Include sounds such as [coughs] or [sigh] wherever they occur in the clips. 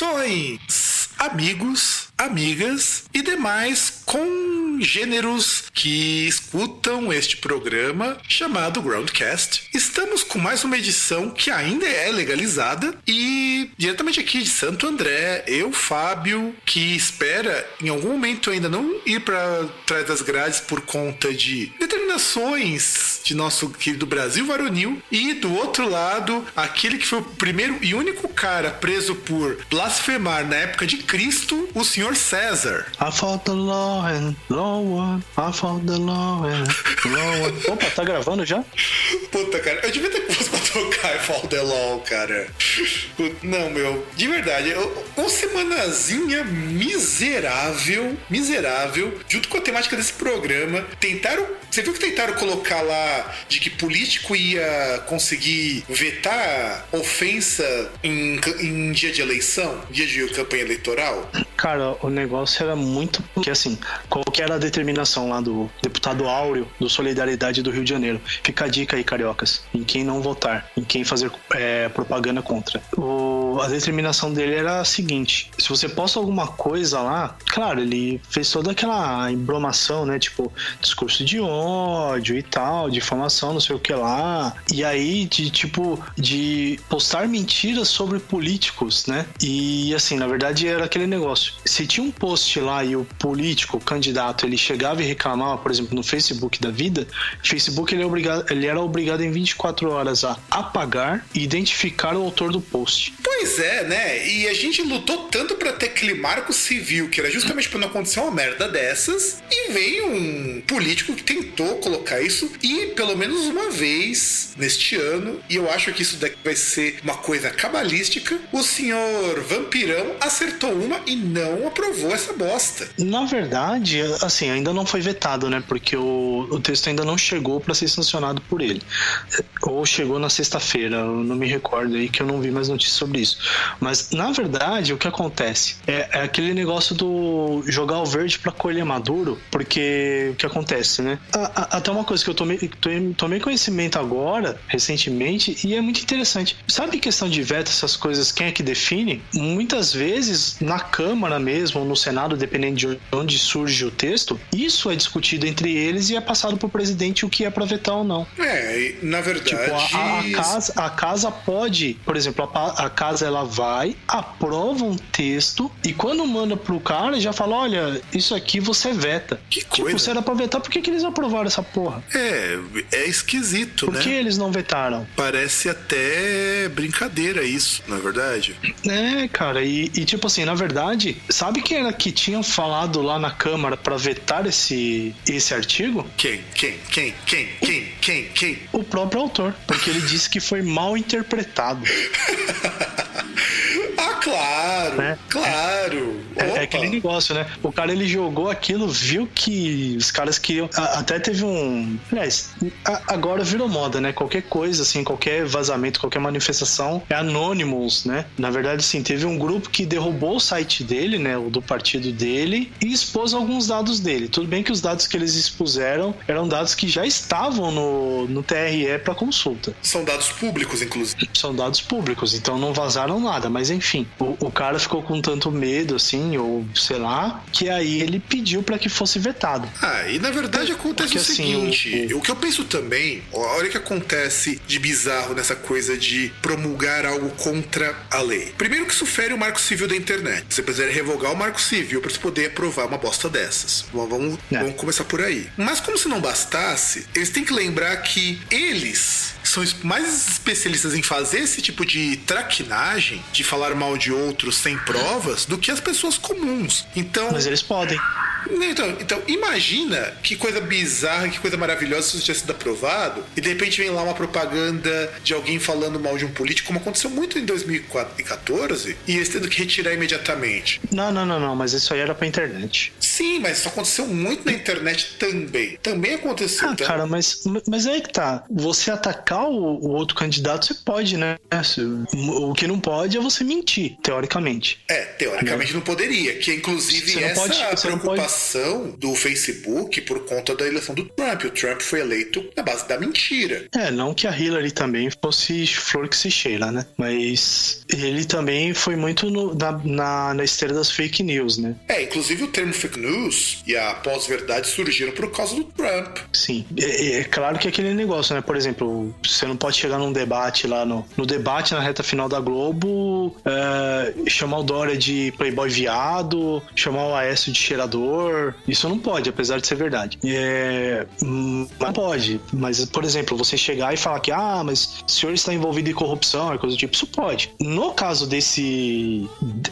Saudações, amigos, amigas e demais congêneros que escutam este programa chamado Groundcast. Estamos com mais uma edição que ainda é legalizada e diretamente aqui de Santo André, eu, Fábio, que espera em algum momento ainda não ir para trás das grades por conta de determinações de nosso querido Brasil varonil e do outro lado, aquele que foi o primeiro e único cara preso por blasfemar na época de Cristo, o senhor César. I fought the law and law. I fought the law and law. Opa, tá gravando já? Puta, cara, eu devia ter posto pra tocar I fought the law, cara. Não, meu, de verdade, uma semanazinha miserável, miserável, junto com a temática desse programa, tentaram. Você viu que tentaram colocar lá de que político ia conseguir vetar ofensa em, em dia de eleição, dia de campanha eleitoral? Cara, o negócio era muito. Porque assim, qual que era a determinação lá do deputado Áureo do Solidariedade do Rio de Janeiro? Fica a dica aí, cariocas, em quem não votar, em quem fazer é, propaganda contra. O- a determinação dele era a seguinte: se você posta alguma coisa lá, claro, ele fez toda aquela embromação, né? Tipo, discurso de ódio e tal, difamação, não sei o que lá. E aí, de tipo, de postar mentiras sobre políticos, né? E assim, na verdade era aquele negócio. Se tinha um post lá e o político, o candidato, ele chegava e reclamava, por exemplo, no Facebook da vida, Facebook ele, é obrigado, ele era obrigado em 24 horas a apagar e identificar o autor do post. Pois é, né? E a gente lutou tanto pra ter aquele marco civil, que era justamente pra não acontecer uma merda dessas, e veio um político que tentou colocar isso, e pelo menos uma vez neste ano, e eu acho que isso daqui vai ser uma coisa cabalística, o senhor Vampirão acertou uma e não aprovou essa bosta. Na verdade, assim, ainda não foi vetado, né? Porque o, o texto ainda não chegou para ser sancionado por ele. Ou chegou na sexta-feira, eu não me recordo aí que eu não vi mais notícias sobre isso. Mas, na verdade, o que acontece? É, é aquele negócio do jogar o verde para colher maduro, porque o que acontece, né? A- a- até uma coisa que eu tomei, tomei, conhecimento agora, recentemente, e é muito interessante. Sabe questão de veto, essas coisas, quem é que define? Muitas vezes, na Câmara mesmo, ou no Senado, dependendo de onde surge o texto, isso é discutido entre eles e é passado pro presidente o que é pra vetar ou não. É, na verdade. Tipo, a, a- casa, a casa pode, por exemplo, a, a casa ela vai, aprova um texto e quando manda pro cara já fala: olha, isso aqui você veta. Que Tipo, coisa. se era pra vetar, por que, que eles aprovaram essa porra? É, é esquisito, Por né? que eles não vetaram? Parece até brincadeira isso, não é verdade? É, cara, e, e tipo assim, na verdade, sabe quem era que tinha falado lá na Câmara pra vetar esse, esse artigo? Quem? Quem? Quem? Quem? Quem? Quem? Quem? O próprio autor, porque ele disse que foi mal interpretado. [laughs] ah, claro! Né? Claro! É, é aquele negócio, né? O cara ele jogou aquilo, viu que os caras queriam. a- até teve um. Aliás, a- agora virou moda, né? Qualquer coisa, assim, qualquer vazamento, qualquer manifestação é Anonymous, né? Na verdade, sim, teve um grupo que derrubou o site dele, né? O do partido dele, e expôs alguns dados dele. Tudo bem que os dados que eles expuseram eram dados que já estavam no, no TRE para consulta. São dados públicos, inclusive. São dados públicos, então não vazaram nada, mas enfim, o, o cara ficou com tanto medo, assim, ou sei lá, que aí ele pediu para que fosse vetado. Ah, e na verdade acontece Porque, o assim, seguinte: o- o... que eu penso também, olha o que acontece de bizarro nessa coisa de promulgar algo contra a lei. Primeiro que isso fere o marco civil da internet. Você precisa revogar o marco civil para você poder aprovar uma bosta dessas. Bom, Vamos, É. vamos começar por aí. Mas como se não bastasse, eles têm que lembrar que eles são mais especialistas em fazer esse tipo de traquinagem, de falar mal de outros sem provas, do que as pessoas comuns. Então, Mas eles podem. Então, então, imagina que coisa bizarra, que coisa maravilhosa se isso tivesse sido aprovado e de repente vem lá uma propaganda de alguém falando mal de um político, como aconteceu muito em 2014, e eles tendo que retirar imediatamente. Não, não, não, não, mas isso aí era pra internet. Sim, mas isso aconteceu muito na internet também. Também aconteceu. Ah, então... cara, mas, mas aí que tá. Você atacar o, o outro candidato, você pode, né? O que não pode é você mentir, teoricamente. É, teoricamente não, não poderia. Que inclusive essa pode, preocupação pode... do Facebook por conta da eleição do Trump. O Trump foi eleito na base da mentira. É, não que a Hillary também fosse flor que se cheira, né? Mas ele também foi muito no, na, na, na esteira das fake news, né? É, inclusive o termo fake news e a pós-verdade surgiram por causa do Trump. Sim, é, é, claro que é aquele negócio, né? Por exemplo, você não pode chegar num debate lá no, no debate na reta final da Globo, é, chamar o Dória de playboy viado, chamar o Aécio de cheirador. Isso não pode, apesar de ser verdade. É, hum, não pode. Mas, por exemplo, você chegar e falar que, ah, mas o senhor está envolvido em corrupção, coisa do tipo, isso pode. No caso desse,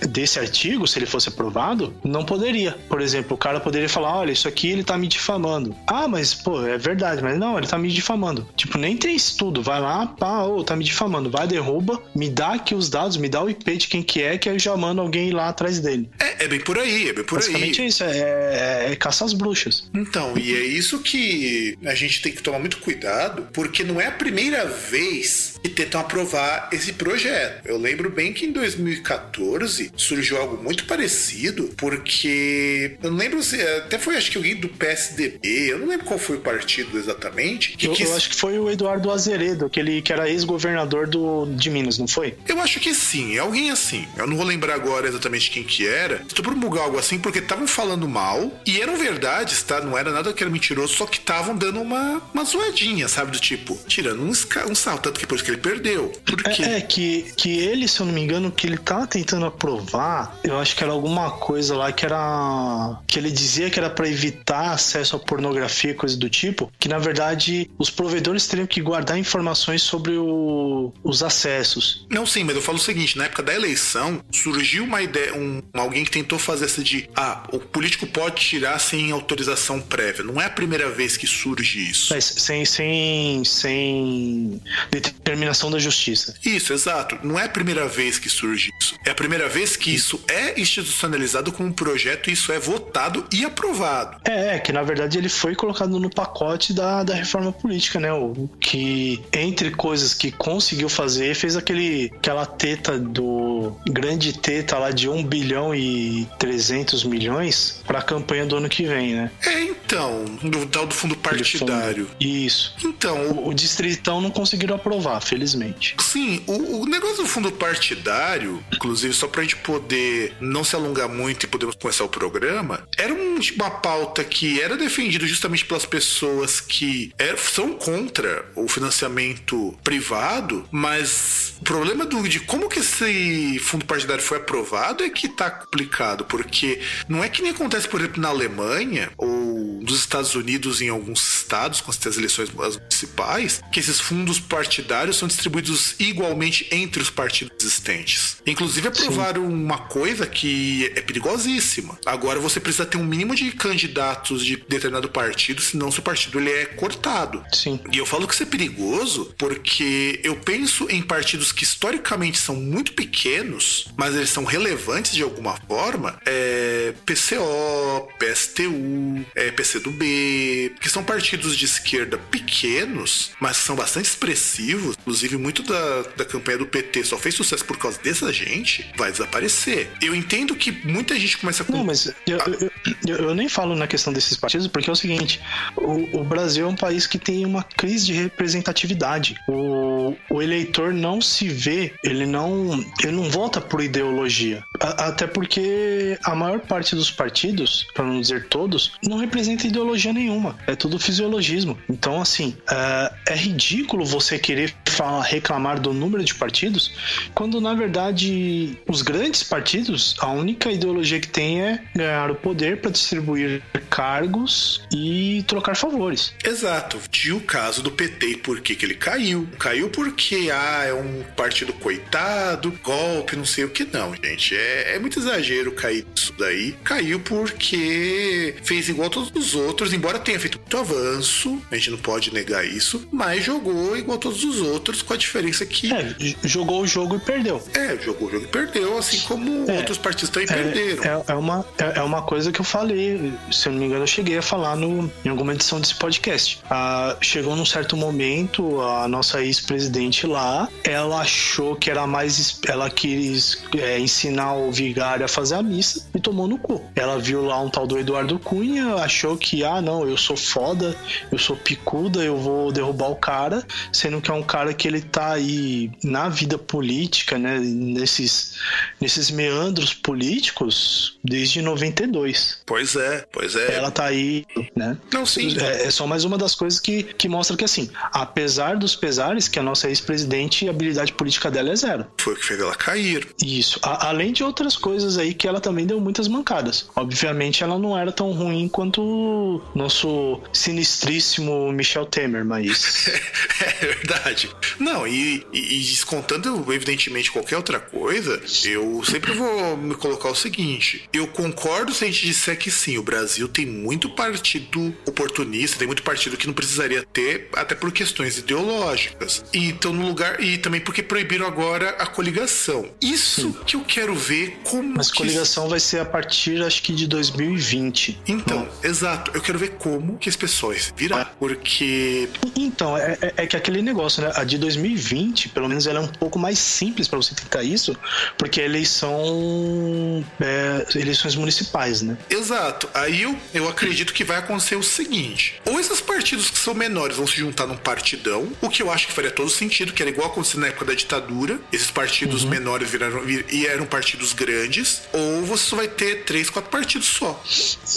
desse artigo, se ele fosse aprovado, não poderia. Por exemplo, o cara poderia falar: olha, isso aqui ele tá me difamando. Ah, mas, pô, é verdade, mas não, ele tá me difamando. Tipo, nem tem estudo. Vai lá, pá, ô, tá me difamando. Vai, derruba, me dá aqui os dados, me dá o IP de quem que é, que eu já mando alguém lá atrás dele. É, é bem por aí, é bem por Basicamente aí. Basicamente é isso, é, é, é caça às bruxas. Então, e é isso que a gente tem que tomar muito cuidado, porque não é a primeira vez que tentam aprovar esse projeto. Eu lembro bem que em 2014 surgiu algo muito parecido, porque eu não lembro se até foi acho que alguém do PSDB, eu não lembro qual foi o partido exatamente. Que eu, quis... eu acho que foi o Eduardo Azeredo, aquele que era ex-governador de Minas, não foi? Eu acho que sim, é alguém assim. Eu não vou lembrar agora exatamente quem que era. Estou promulgar algo assim porque estavam falando mal e eram verdades, tá? Não era nada que era mentiroso, só que estavam dando uma, uma zoadinha, sabe? Do tipo, tirando um, um salto, tanto que depois que ele perdeu. Por quê? É, é, que, que ele, se eu não me engano, que ele tava tentando aprovar, eu acho que era alguma coisa lá que era. que ele dizia que era para evitar acesso à pornografia, coisa do tipo, que na verdade os provedores teriam que guardar informações sobre o, os acessos. Não, sim, mas eu falo o seguinte: na época da eleição, surgiu uma ideia, um, alguém que tentou fazer essa de ah, o político pode tirar sem autorização prévia. Não é a primeira vez que surge isso. Mas sem, sem, sem determinação da justiça. Isso, exato. Não é a primeira vez que surge isso. É a primeira vez que isso é institucionalizado como um projeto e isso é votado e aprovado. É, é que na verdade ele foi colocado no pacote da, da reforma política, né? O que, entre coisas que conseguiu fazer, fez aquele, aquela teta do grande teta lá de 1 bilhão e 300 milhões para a campanha do ano que vem, né? É, então, do tal do fundo partidário. Fundo. Isso. Então, o, o distritão não conseguiram aprovar, felizmente. Sim, o, o negócio do fundo partidário, inclusive só pra gente poder não se alongar muito e podermos começar o programa, era um, tipo, uma pauta que era defendida justamente pelas pessoas que é, são contra o financiamento privado, mas o problema do, de como que esse fundo partidário foi aprovado é que tá complicado, porque não é que nem acontece, por exemplo, na Alemanha ou nos Estados Unidos, em alguns estados, com as eleições municipais, que esses fundos partidários são distribuídos igualmente entre os partidos existentes. Inclusive, aprovaram Sim. uma coisa que é perigosíssima. Agora você precisa ter um mínimo de candidatos de determinado partido, senão seu partido ele é cortado. Sim. E eu falo que isso é perigoso porque eu penso em partidos que historicamente são muito pequenos, mas eles são relevantes de alguma forma. É PCO, PSTU, é PCdoB, que são partidos de esquerda pequenos, mas são bastante expressivos. Inclusive, muito da, da campanha do PT só fez sucesso por causa dessa gente, vai desaparecer. Eu entendo que muita gente começa com. Não, mas eu, eu, eu, eu nem falo na questão desses partidos, porque é o seguinte: o, o, Brasil é um país que tem uma crise de representatividade. O, o eleitor não se vê, ele não, ele não vota por ideologia. A, até porque a maior parte dos partidos, para não dizer todos, não representa ideologia nenhuma. É tudo fisiologismo. Então, assim, é, é ridículo você querer fala, reclamar do número de partidos, quando na verdade os grandes partidos, a única ideologia que tem é ganhar o poder para distribuir cargos e trocar favores. Exato. Tinha o caso do PT e por que, que ele caiu. Caiu porque, ah, é um partido coitado, golpe, não sei o que não, gente. É, é muito exagero cair isso daí. Caiu porque fez igual todos os outros, embora tenha feito muito avanço, a gente não pode negar isso, mas jogou igual todos os outros, com a diferença que. É, jogou o jogo e perdeu. É, jogou o jogo e perdeu, assim como é, outros partidos também é, perderam. É, é, uma, é, é, uma coisa que eu falei, se eu não me engano, eu cheguei a falar no, em alguma edição desse podcast. Ah, chegou num certo momento, a nossa ex-presidente lá, ela achou que era mais. Ela quis ensinar o vigário a fazer a missa e tomou no cu. Ela viu lá um tal do Eduardo Cunha, achou que, ah, não, eu sou foda, eu sou picuda, eu vou derrubar o cara, sendo que é um cara que ele tá aí na vida política, né, nesses, nesses meandros políticos desde 92. Pois é, pois é. Ela tá aí, né? Não, sim. É, é só mais uma das coisas que, que mostra que, assim, apesar dos pesares, que a nossa ex-presidente, a habilidade política dela é zero. Foi o que fez ela cair. Isso. A, além de outras coisas aí que ela também deu muitas mancadas. Obviamente, ela não era tão ruim quanto o nosso sinistríssimo Michel Temer, mas. [laughs] é verdade. Não, e, e, e descontando, evidentemente, qualquer outra coisa, eu sempre vou me colocar o seguinte: eu concordo se a gente disser que sim, o Brasil tem muito partido oportunista, tem muito partido que não precisaria ter, até por questões ideológicas. E então, no lugar. E também porque proibiram agora a coligação. Isso sim. que eu quero ver como. Mas coligação vai ser a partir, acho que, de 2020. Então, não. exato. Eu quero ver como que esse pessoal virar. Porque. Então, é, é, é, que aquele negócio, né? A de 2020, pelo menos, ela é um pouco mais simples para você tentar isso, porque é eleição. É, eleições municipais, né? Exato. Aí eu, eu acredito que vai acontecer o seguinte: ou esses partidos que são menores vão se juntar num partidão, o que eu acho que faria todo sentido, que era igual aconteceu na época da ditadura. Esses partidos uhum. menores viraram vir, e eram partidos grandes, ou você só vai ter três, quatro partidos só.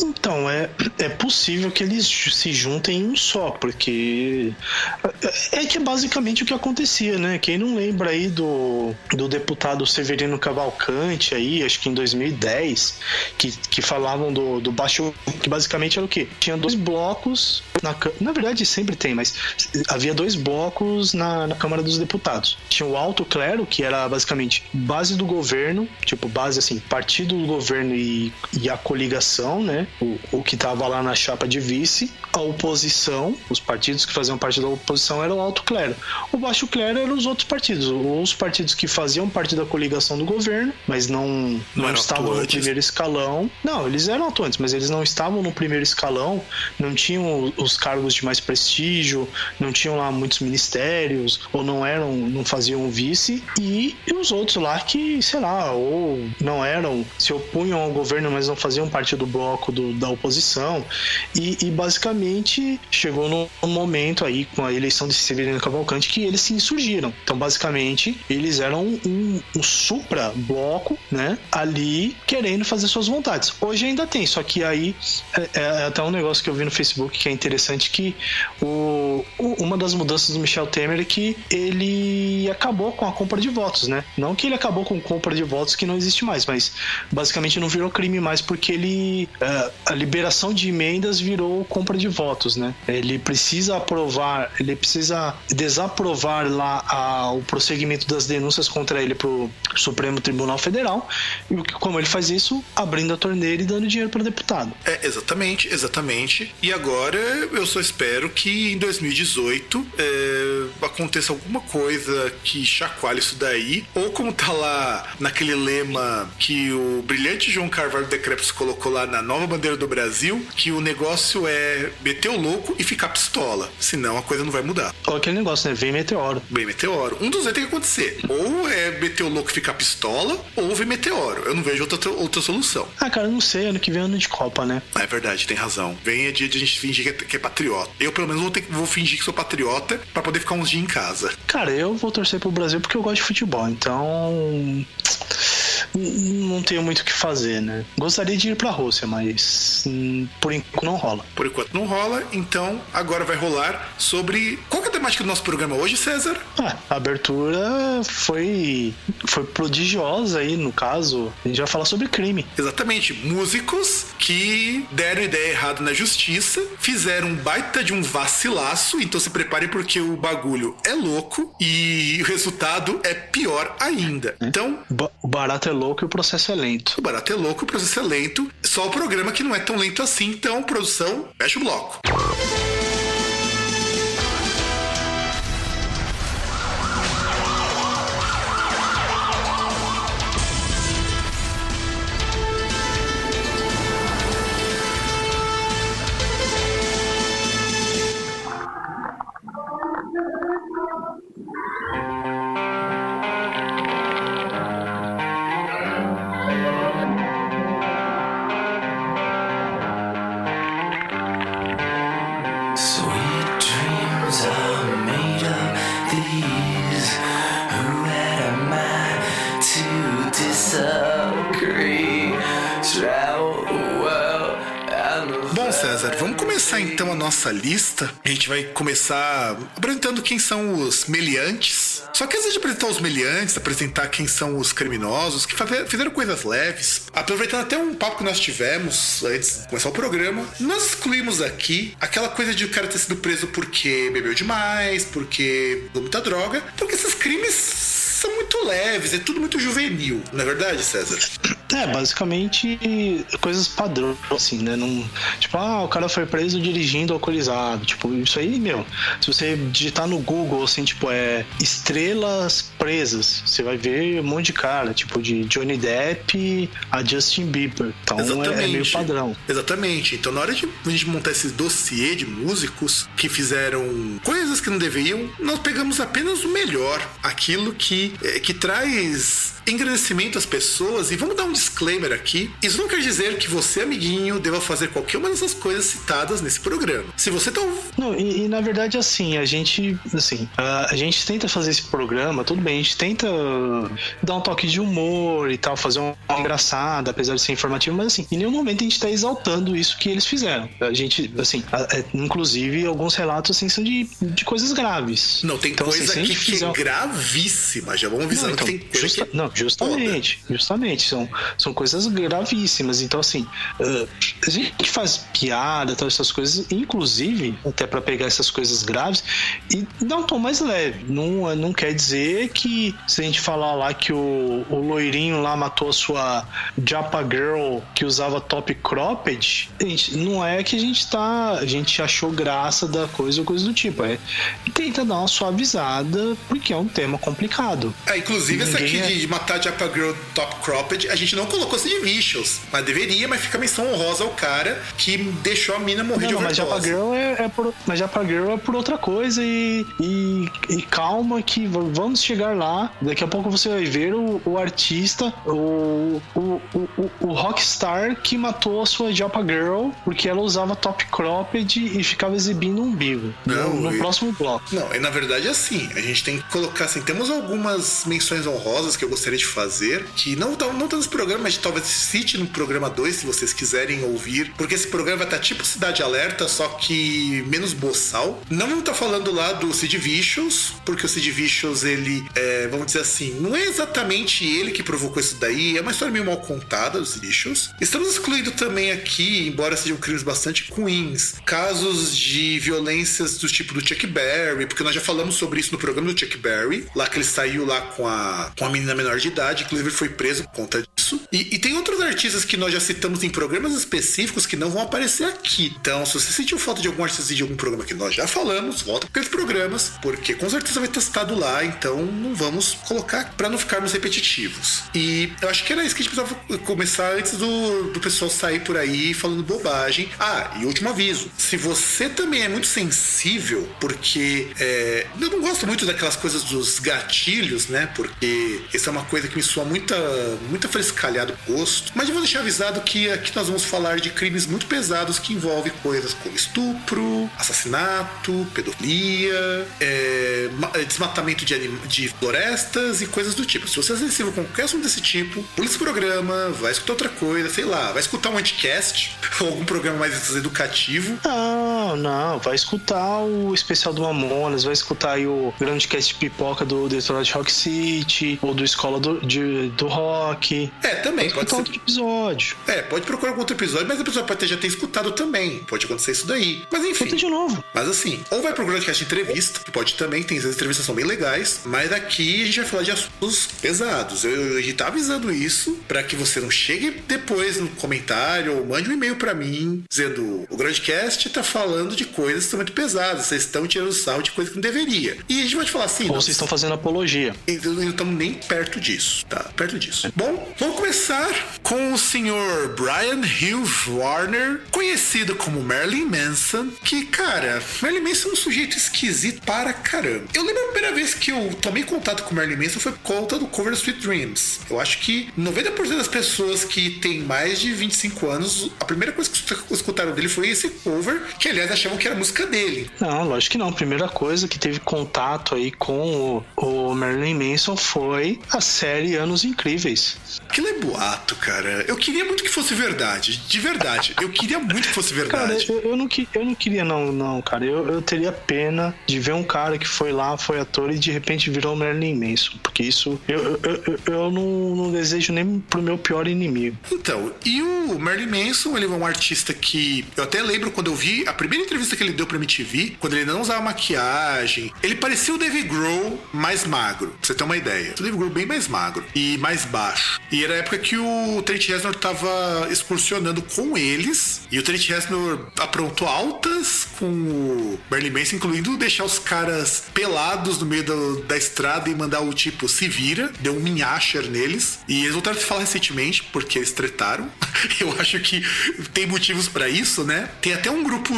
Então, é, é possível que eles se juntem em um só, porque é, é que é basicamente o que acontecia, né? Quem não lembra aí do, do deputado Severino Cavalcante aí, acho que em 2010, que, que falavam do, do baixo, que basicamente era o quê? Tinha dois blocos, na, na verdade sempre tem, mas havia dois blocos na, na Câmara dos Deputados. Tinha o alto clero, que era basicamente base do governo, tipo base assim, partido do governo e, e a coligação, né? O, o que tava lá na chapa de vice, a oposição, os partidos que faziam parte da oposição eram o alto clero. O baixo clero eram os outros partidos, ou os partidos que faziam parte da coligação do governo, mas não, não, não estavam atuantes. no primeiro escalão. Não, eles eram atuantes, mas eles não estavam no primeiro escalão, não tinham os cargos de mais prestígio, não tinham lá muitos ministérios, ou não eram, não faziam vice, e, e os outros lá que, sei lá, ou não eram, se opunham ao governo, mas não faziam parte do bloco do, da oposição. E, e basicamente chegou num momento aí com a eleição de Severino Cavalcante que eles se insurgiram. Então, basicamente, eles eram um, um supra bloco, né? Ali querendo fazer suas vontades. Hoje ainda tem, só que aí é, é até um negócio que eu vi no Facebook que é interessante que o, o, uma das mudanças do Michel Temer é que ele acabou com a compra de votos, né? Não que ele acabou com compra de votos que não existe mais, mas basicamente não virou crime mais porque ele uh, a liberação de emendas virou compra de votos, né? Ele precisa aprovar, ele precisa desaprovar lá a, o prosseguimento das denúncias contra ele pro Supremo Tribunal Federal e como ele faz isso abrindo a torneira e dando dinheiro para deputado. É exatamente, exatamente. E agora eu só espero que em 2018 é, aconteça alguma coisa que chacoalhe isso daí ou como tá lá naquele lema que o brilhante João Carvalho Decrépito colocou lá na nova bandeira do Brasil, que o negócio é meter o louco e ficar pistola. Senão a coisa não vai mudar. Ou aquele negócio, né? Vem meteoro. Vem meteoro. Um dos dois tem que acontecer. Ou é meter o louco e ficar pistola, ou vem meteoro. Eu não vejo outra, outra solução. Ah, cara, eu não sei. Ano que vem é ano de Copa, né? É verdade, tem razão. Vem é dia de a gente fingir que é, que é patriota. Eu, pelo menos, vou, ter, vou fingir que sou patriota para poder ficar uns dias em casa. Cara, eu vou torcer pro Brasil porque eu gosto de futebol. Então não tenho muito o que fazer, né? Gostaria de ir pra Rússia, mas hum, por enquanto não rola. Por enquanto não rola, então agora vai rolar sobre. Qual é a temática do nosso programa hoje, César? Ah, a abertura foi, foi prodigiosa aí, no caso. A gente vai falar sobre crime. Exatamente. Músicos que deram ideia errada na justiça, fizeram um baita de um vacilaço, então se preparem porque o bagulho é louco e o resultado é pior ainda. Então. O barato é louco e o processo é lento. O barato é louco, o processo é lento. Só o programa que não é tão lento assim. Então, produção, fecha o bloco. Nossa lista, a gente vai começar apresentando quem são os meliantes. Só que antes de apresentar os meliantes, apresentar quem são os criminosos, que fizeram coisas leves, aproveitando até um papo que nós tivemos antes de começar o programa, nós excluímos aqui aquela coisa de o cara ter sido preso porque bebeu demais, porque usou muita droga, porque esses crimes são muito leves, é tudo muito juvenil, não é verdade, César? É, basicamente coisas padrão, assim, né? Não, tipo, ah, o cara foi preso dirigindo alcoolizado. Tipo, isso aí, meu, se você digitar no Google, assim, tipo, é estrelas presas, você vai ver um monte de cara, tipo, de Johnny Depp a Justin Bieber. Então é, é, meio padrão. Exatamente. Então, na hora de a gente montar esse dossiê de músicos que fizeram coisas que não deveriam, nós pegamos apenas o melhor, aquilo que, é, que traz engrandecimento às pessoas. E vamos dar um disclaimer aqui: isso não quer dizer que você, amiguinho, deva fazer qualquer uma dessas coisas citadas nesse programa. Se você tá. Não, e, e na verdade, assim, a gente, assim, a, a, gente tenta fazer esse programa, tudo bem, a gente tenta dar um toque de humor e tal, fazer um, um engraçado, apesar de ser informativo, mas assim, em nenhum momento a gente tá exaltando isso que eles fizeram. A gente, assim, a, é, inclusive alguns relatos, assim, são de, de coisas graves. Não, tem então, assim, coisa assim, aqui que é gravíssima, já vamos avisando não, então, que tem justa, que... Não, justamente, Foda. justamente, são, são coisas gravíssimas. Então, assim, uh, a gente faz piada, todas essas coisas, inclusive, até para pegar essas coisas graves, e dar um tom mais leve. Não, não quer dizer que se a gente falar lá que o, o loirinho lá matou a sua Japa Girl que usava top cropped, gente, não é que a gente tá. A gente achou graça da coisa ou coisa do tipo. É tenta dar uma suavizada, porque é um tema complicado. É, inclusive, essa aqui é... de matar Japa Girl top cropped, a gente não colocou Sid Vicious, mas deveria, mas fica menção honrosa ao cara que deixou a mina morrer não, de overdose. Mas Japa Girl é, é por, mas Japa Girl é por outra coisa e, e, e, calma que vamos chegar lá. Daqui a pouco você vai ver o, o artista, o, o, o, o rockstar que matou a sua Japa Girl porque ela usava top cropped e ficava exibindo um umbigo. Não, no, no próximo bloco. Não, e na verdade é assim, a gente tem que colocar assim, temos algumas menções honrosas que eu gostaria de fazer, que não estão não nesse programa, mas talvez cite no programa 2 se vocês quiserem ouvir, porque esse programa estar tipo Cidade Alerta, só que menos boçal. Não estar falando lá do Sid Vicious, porque o Sid Vicious, ele, é, vamos dizer assim, não é exatamente ele que provocou isso daí, é uma história meio mal contada do Sid Vicious. Estamos excluindo também aqui, embora sejam crimes bastante ruins, casos de violências do tipo do Chuck Berry, porque nós já falamos sobre isso no programa do Chuck Berry, lá que ele saiu lá com a, com a menina menor de idade, inclusive foi preso por conta disso. E, e tem outros artistas que nós já citamos em programas específicos que não vão aparecer aqui. Então, se você sentiu falta de algum artista de algum programa que nós já falamos, volta para aqueles programas, porque com certeza vai ter estado lá, então não vamos colocar para não ficarmos repetitivos. E eu acho que era isso que a gente precisava começar antes do, do pessoal sair por aí falando bobagem. Ah, e último aviso: se você também é muito sensível, porque é, eu não gosto muito daquelas coisas dos gatilhos, né? Porque isso é uma coisa que me soa muita, muita fresca calhado gosto. Mas eu vou deixar avisado que aqui nós vamos falar de crimes muito pesados que envolvem coisas como estupro, assassinato, pedofilia, é, desmatamento de, de, florestas e coisas do tipo. Se você é sensível com qualquer assunto desse tipo, pula esse programa, vai escutar outra coisa, sei lá, vai escutar um anticast [laughs] ou algum programa mais educativo. Não, não, vai escutar o especial do Mamonas, vai escutar o grande cast pipoca do Detroit Rock City ou do Escola do, de, do Rock. É, também pode, pode ser. outro episódio. É, pode procurar algum outro episódio, mas a pessoa pode já ter escutado também. Pode acontecer isso daí. Mas enfim. Escuta de novo. Mas assim, ou vai pro Grandcast Entrevista, que pode também, tem as entrevistas são bem legais, mas aqui a gente vai falar de assuntos pesados. Eu, eu, a gente tá avisando isso para que você não chegue depois no comentário ou mande um e-mail para mim dizendo o Grandcast tá falando de coisas que são muito pesadas, vocês estão tirando sal de coisa que não deveria. E a gente vai te falar assim. Ou vocês estão fazendo apologia. Então não estamos nem perto disso, tá? Perto disso. Bom, vamos começar com o senhor Brian Hughes Warner, conhecido como Marilyn Manson, que, cara, Marilyn Manson é um sujeito esquisito para caramba. Eu lembro a primeira vez que eu tomei contato com Marilyn Manson foi por conta do cover Sweet Dreams. Eu acho que 90% das pessoas que têm mais de 25 anos, a primeira coisa que escutaram dele foi esse cover, que aliás achavam que era música dele. Não, lógico que não. A primeira coisa que teve contato aí com o, o Marilyn Manson foi a série Anos Incríveis. Aquilo é boato, cara. Eu queria muito que fosse verdade. De verdade. Eu queria muito que fosse verdade. Cara, eu, eu, não, eu não queria, não, não, cara. Eu, eu teria pena de ver um cara que foi lá, foi ator e de repente virou Marilyn Manson. Porque isso eu, eu, eu, eu não, não, desejo nem pro meu pior inimigo. Então, e o Marilyn Manson, ele é um artista que. Eu até lembro quando eu vi a primeira entrevista que ele deu pra MTV, quando ele não usava maquiagem. Ele parecia o David Grohl mais magro, pra você ter uma ideia. O David Grohl bem mais magro e mais baixo. E era a época que o Trent Reznor tava excursionando com eles. E o Trent Reznor aprontou altas com o Marilyn Manson, incluindo deixar os caras pelados no meio do, da estrada e mandar o tipo se vira. Deu um minhacher neles. E eles voltaram a falar recentemente, porque eles tretaram. [laughs] Eu acho que tem motivos para isso, né? Tem até um grupo,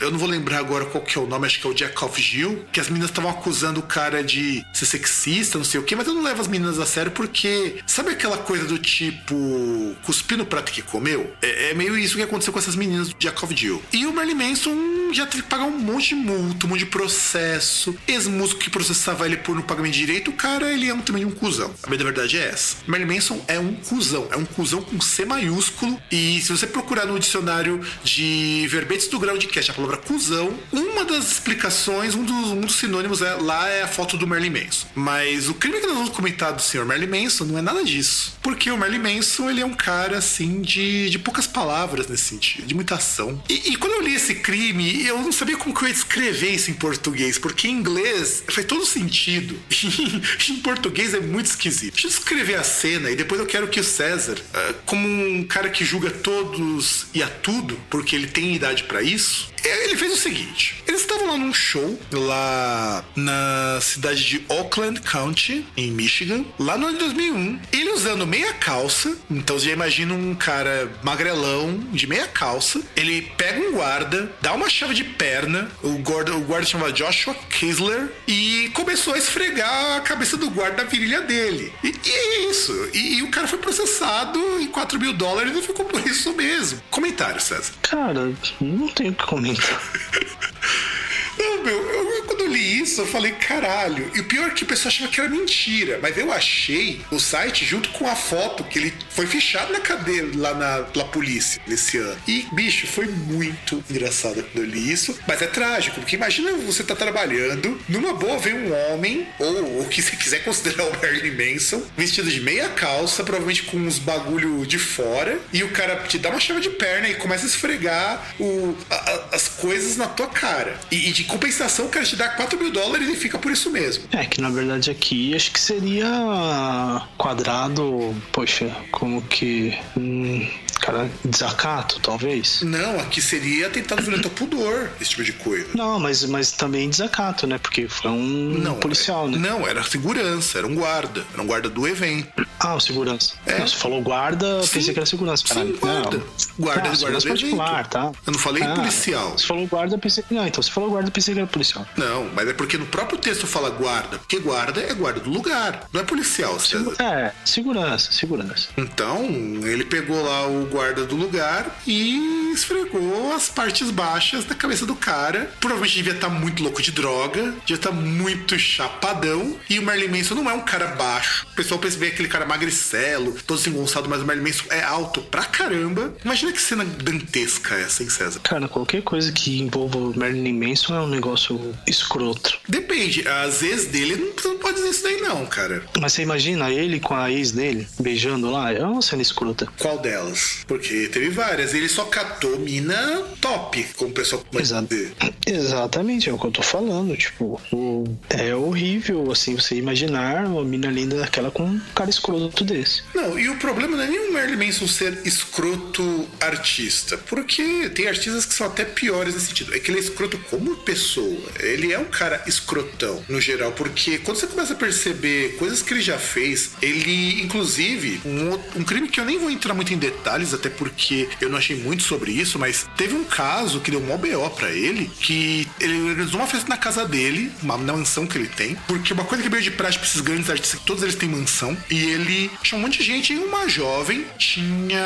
eu não vou lembrar agora qual que é o nome, acho que é o Jack of Jill, que as meninas estavam acusando o cara de ser sexista, não sei o quê, mas eu não levo as meninas a sério porque sabe aquela coisa do tipo cuspir no prato que comeu? É, é meio isso que aconteceu com essas meninas do Jack of Jill. E o Merlin Manson já teve que pagar um monte de multa, um monte de processo. Ex-músico que processava ele por não pagamento de direito, o cara, ele é um, também um cuzão. A verdade é essa. Merlin Manson é um cuzão. É um cuzão com C maiúsculo. E se você procurar no dicionário de verbetes do Groundcast a palavra cuzão, uma das explicações, um dos, um dos sinônimos é, lá é a foto do Merlin Manson. Mas o crime que nós vamos comentar do senhor Merlin Manson não é nada disso. Porque o Merlin Manson, ele é um cara, assim, de, de poucas palavras nesse sentido, de muita ação. E, e quando eu li esse crime, eu não sabia como que eu ia escrever isso em português, porque em inglês faz todo sentido. [laughs] em português é muito esquisito. Deixa eu escrever a cena e depois eu quero que o César, uh, como um cara que julga todos e a tudo, porque ele tem idade para isso, ele fez o seguinte: eles estavam lá num show, lá na cidade de Oakland County, em Michigan, lá no ano de 2001. Ele usando meia calça, então você já imagina um cara magrelão, de meia calça. Ele pega um guarda, dá uma chave de perna, o guarda, o guarda chama Joshua Kisler, e começou a esfregar a cabeça do guarda na virilha dele. E, e é isso. E, e, o cara foi processado em 4 mil dólares e ficou por isso mesmo. Comentário, César. Cara, não tenho o que comentar muito. Não, [laughs] meu, eu, quando eu li isso, eu falei, caralho. E o pior é que o pessoal achava que era mentira, mas eu achei o site junto com a foto que ele foi fechado na cadeia lá na, na polícia nesse ano. E, bicho, foi muito engraçado quando eu li isso, mas é trágico, porque imagina você tá trabalhando, numa boa vem um homem, ou o que você quiser considerar o Marilyn Manson, vestido de meia calça, provavelmente com uns bagulho de fora, e o cara te dá uma chave de perna e começa a esfregar o, a, as coisas na tua cara. E, e de compensação, o cara te dá 4 mil dólares e fica por isso mesmo. É, que na verdade aqui acho que seria quadrado, poxa, como que. Hum, Cara, desacato, talvez? Não, aqui seria atentado violento ao pudor, esse tipo de coisa. Não, mas, mas também desacato, né? Porque foi um Não, policial, é- né? Não, era segurança, era um guarda. Era um guarda do evento. Ah, o segurança. É. Não, você falou guarda, eu Sim. pensei que era segurança. Sim, Caralho. guarda. Não. Guarda, Ah, guarda particular, tá? Eu não falei Ah, policial. Você falou guarda, pensei que. Não, então você falou guarda, eu pensei que era policial. Não, mas é porque no próprio texto fala guarda. Porque guarda é guarda do lugar, não é policial, César. É, segurança, segurança. Então, ele pegou lá o guarda do lugar e esfregou as partes baixas da cabeça do cara. Provavelmente devia estar muito louco de droga, devia estar muito chapadão. E o Merlin Manson não é um cara baixo. O pessoal pensa bem aquele cara magricelo, todo desengonçado, mas o Merlin Manson é alto pra caramba. Imagina que cena dantesca essa, hein, César? Cara, qualquer coisa que envolva o Marilyn Manson é um negócio escroto. Depende, as ex dele não, você não pode dizer isso daí, não, cara. Mas você imagina ele com a ex dele beijando lá? É uma cena escrota. Qual delas? Porque teve várias. Ele só catou mina top, como o pessoal pode Exato. dizer. [clears throat] Exatamente, é o que eu tô falando. Tipo, o- é horrível, assim, você imaginar uma mina linda daquela com um cara escroto desse. Não, e o problema não é nem o Marilyn Manson ser escroto artista, porque tem artistas que são até piores nesse sentido. É que ele é escroto como pessoa. Ele é um cara escrotão, no geral, porque quando você começa a perceber coisas que ele já fez, ele, inclusive, um, um crime que eu nem vou entrar muito em detalhes, até porque eu não achei muito sobre isso, mas teve um caso que deu mó BO pra ele, que ele organizou uma festa na casa dele, uma na mansão que ele tem, porque uma coisa que veio de prática pra esses grandes artistas, que todos eles têm mansão, e ele chamou um monte de gente, e uma jovem tinha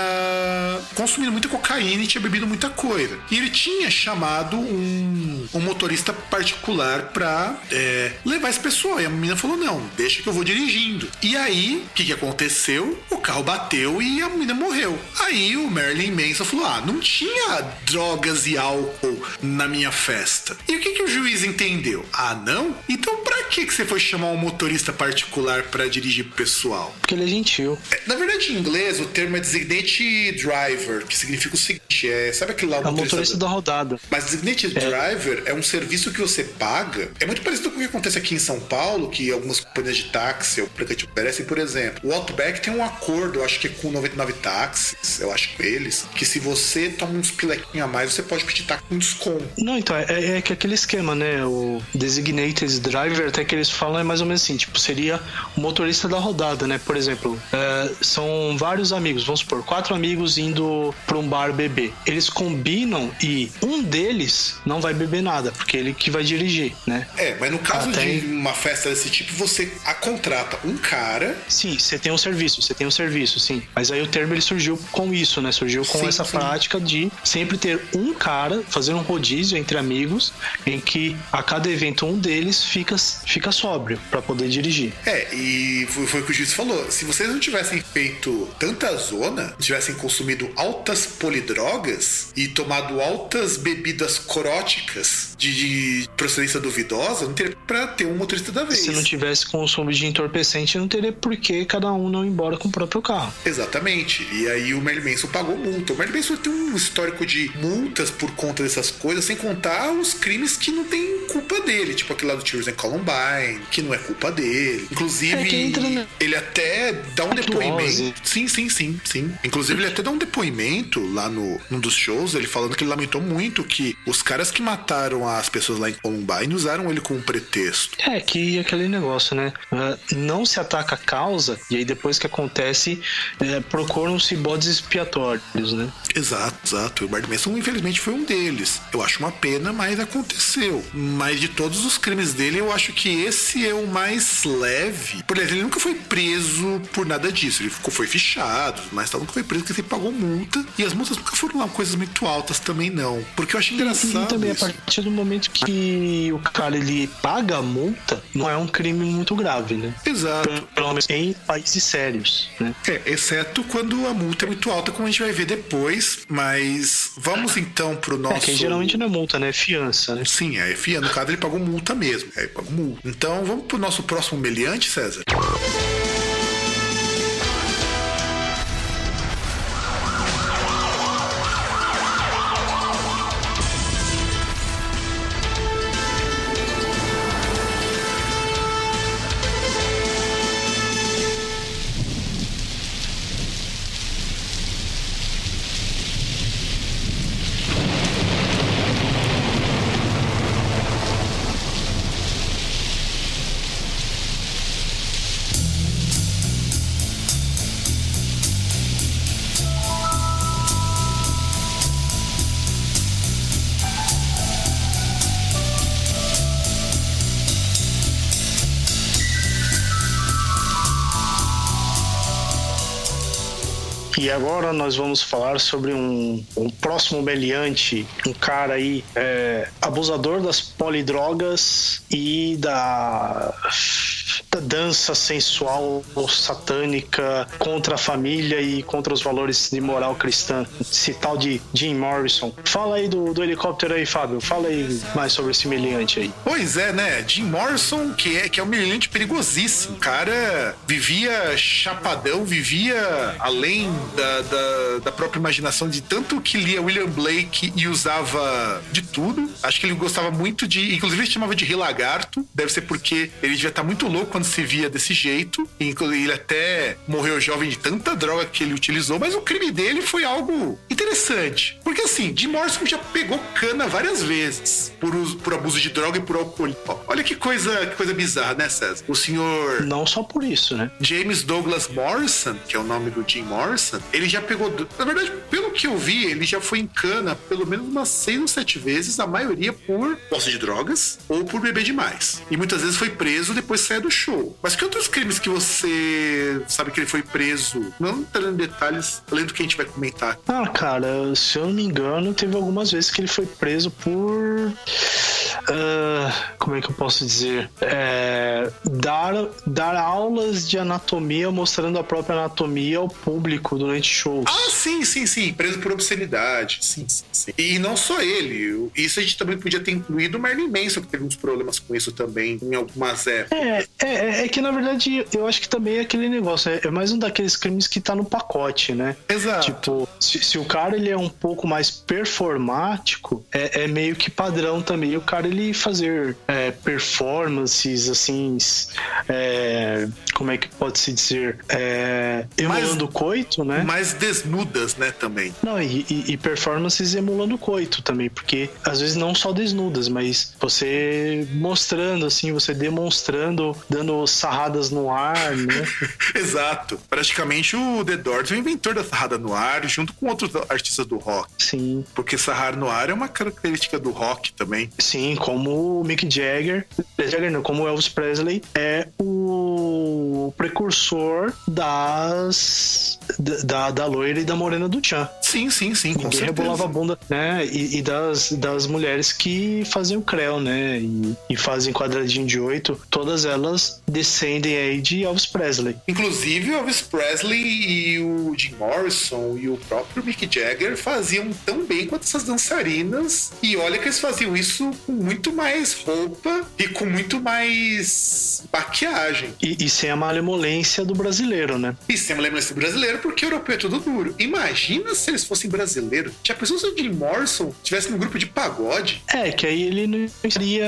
consumido muita cocaína e tinha bebido muita coisa. E ele tinha chamado um, um motorista particular pra é, levar esse pessoal. E a menina falou: não, deixa que eu vou dirigindo. E aí, o que, que aconteceu? O carro bateu e a menina morreu. Aí o Marilyn Manson falou: ah, não tinha drogas e álcool na minha festa. E o que, que o juiz entendeu? Ah, não? Então pra que, que você foi chamar um motorista particular pra dirigir pro pessoal? Porque ele é gentil. É, Na verdade, em inglês, o termo é designate driver, que significa o seguinte: é, sabe aquele lá, o É o motorista da rodada. mas Designated Driver é um serviço que você paga. É muito parecido com o que acontece aqui em São Paulo, que algumas companhias de táxi ou aplicativo oferecem, por exemplo. O Outback tem um acordo, eu acho que é com 99 táxis, eu acho com eles, que se você toma uns pilequinhos a mais, você pode pedir táxi com desconto. Não, então, é, é que aquele esquema, né? O designated driver, até que eles falam, é mais ou menos assim, tipo, seria o motorista da rodada, né? Por exemplo, é, são vários amigos, vamos supor, quatro amigos indo pra um bar beber. Eles combinam e um deles não vai beber nada, porque ele que vai dirigir, né? É, mas no caso Ah, de uma festa desse tipo, você a contrata um cara. Sim, você tem um serviço, você tem um serviço, sim. Mas aí o termo ele surgiu com isso, né? Surgiu com Sim, essa sim. prática de sempre ter um cara, fazer um rodízio entre amigos, em que a cada evento um deles fica, fica sóbrio pra poder dirigir. É, e foi, foi o que o juiz falou. Se vocês não tivessem feito tanta zona, tivessem consumido altas polidrogas e tomado altas bebidas coróticas de, de procedência duvidosa, não teria pra ter um motorista da vez. Se não tivesse consumo de entorpecente, não teria por que cada um não ir embora com o próprio carro. Exatamente. E aí o Merlin Manson pagou multa. O Merlin Manson tem um histórico de multas por conta dessas coisas, sem contar os crimes que não tem culpa dele, tipo aquele lá do Tears and Columbine, que não é culpa dele. Inclusive, É ele até dá um depoimento. Hipnose. Sim, sim, sim, sim. Inclusive, ele até dá um depoimento lá no num dos shows, ele falando que ele lamentou muito que os caras que mataram as pessoas lá em Columbine usaram ele como pretexto. É que aquele negócio, né? Ah, Não se ataca a causa, e aí depois que acontece, é, procuram-se bodes expiatórios, né? Exato, exato. O Bart Manson, infelizmente, foi um deles. Eu acho uma pena, mas aconteceu. Mas de todos os crimes dele, eu acho que esse é o mais leve. Por exemplo, ele nunca foi preso por nada disso. Ele ficou, foi fichado, mas tal, nunca foi preso porque ele pagou multa. E as multas nunca foram lá coisas muito altas também, não. Porque eu acho E engraçado. também a isso. partir do momento que o cara ele paga a multa, não é um crime muito grave, né? Exato. Pelo menos em países sérios, né? É, exceto quando a multa é muito alta, como a gente vai ver depois. Mas vamos então pro nosso. É que geralmente não é multa, né? É fiança, né? Sim, a FIA, no caso, ele pagou multa mesmo. É, ele pagou multa. Então, vamos pro nosso próximo meliante, César? Agora nós vamos falar sobre um, um próximo meliante, um cara aí é, abusador das polidrogas e da da dança sensual satânica contra a família e contra os valores de moral cristã. Esse tal de Jim Morrison. Fala aí do, do helicóptero aí, Fábio. Fala aí mais sobre esse meliante aí. Pois é, né? Jim Morrison, que é, que é um meliante perigosíssimo. O cara vivia chapadão, vivia além da, da, da própria imaginação de tanto que lia William Blake e usava de tudo. Acho que ele gostava muito de. Inclusive, ele chamava de Rei Lagarto. Deve ser porque ele devia estar muito louco quando se via desse jeito. Ele até morreu jovem de tanta droga que ele utilizou, mas o crime dele foi algo interessante. Porque assim, Jim Morrison já pegou cana várias vezes por, uso, por abuso de droga e por álcool. Olha que coisa, que coisa bizarra, né, César? O senhor. Não só por isso, né? James Douglas Morrison, que é o nome do Jim Morrison, ele já pegou. Na verdade, pelo que eu vi, ele já foi em cana pelo menos umas seis ou sete vezes, a maioria por posse de drogas ou por beber demais. E muitas vezes foi preso depois saiu do show. Mas que outros crimes que você sabe que ele foi preso? Não entrando em detalhes, além do que a gente vai comentar. Ah, cara, se eu não me engano, teve algumas vezes que ele foi preso por. Uh, como é que eu posso dizer? É, dar, dar aulas de anatomia mostrando a própria anatomia ao público durante shows. Ah, sim, sim, sim. Preso por obscenidade. Sim, sim, sim. E não só ele. Isso a gente também podia ter incluído o Marilyn Manson, que teve uns problemas com isso também em algumas épocas. É, é, é que na verdade eu acho que também é aquele negócio. É, é mais um daqueles crimes que tá no pacote, né? Exato. Tipo, se, se o cara ele é um pouco mais performático, é, é meio que padrão também o cara ele fazer é, performances assim, é, como é que pode se dizer, é, emulando mais, coito, né? Mais desnudas, né, também. Não, e, e, e performances emulando coito também, porque às vezes não só desnudas, mas você mostrando assim, você demonstrando, dando sarradas no ar, né? [laughs] Exato. Praticamente o The Doors é o inventor da sarrada no ar, junto com outros artistas do rock. Sim. Porque sarrar no ar é uma característica do rock também. Sim, como o Mick Jagger, Jagger não, como o Elvis Presley é o precursor das da, da loira e da morena do Chan. Sim, sim, sim, com Ninguém certeza. rebolava a bunda, né? E, e, das, das mulheres que faziam creu, né? E, e fazem quadradinho de oito, todas elas descendem aí de Elvis Presley. Inclusive, o Elvis Presley e o Jim Morrison e o próprio Mick Jagger faziam tão bem quanto essas dançarinas. E olha que eles faziam isso com muito mais roupa e com muito mais maquiagem. E, e sem a malemolência do brasileiro, né? E sem a malemolência do brasileiro, porque o europeu é tudo duro. Imagina se eles fossem brasileiros. Já pensou se o Jim Morrison tivesse no grupo de pagode? É, que aí ele não estaria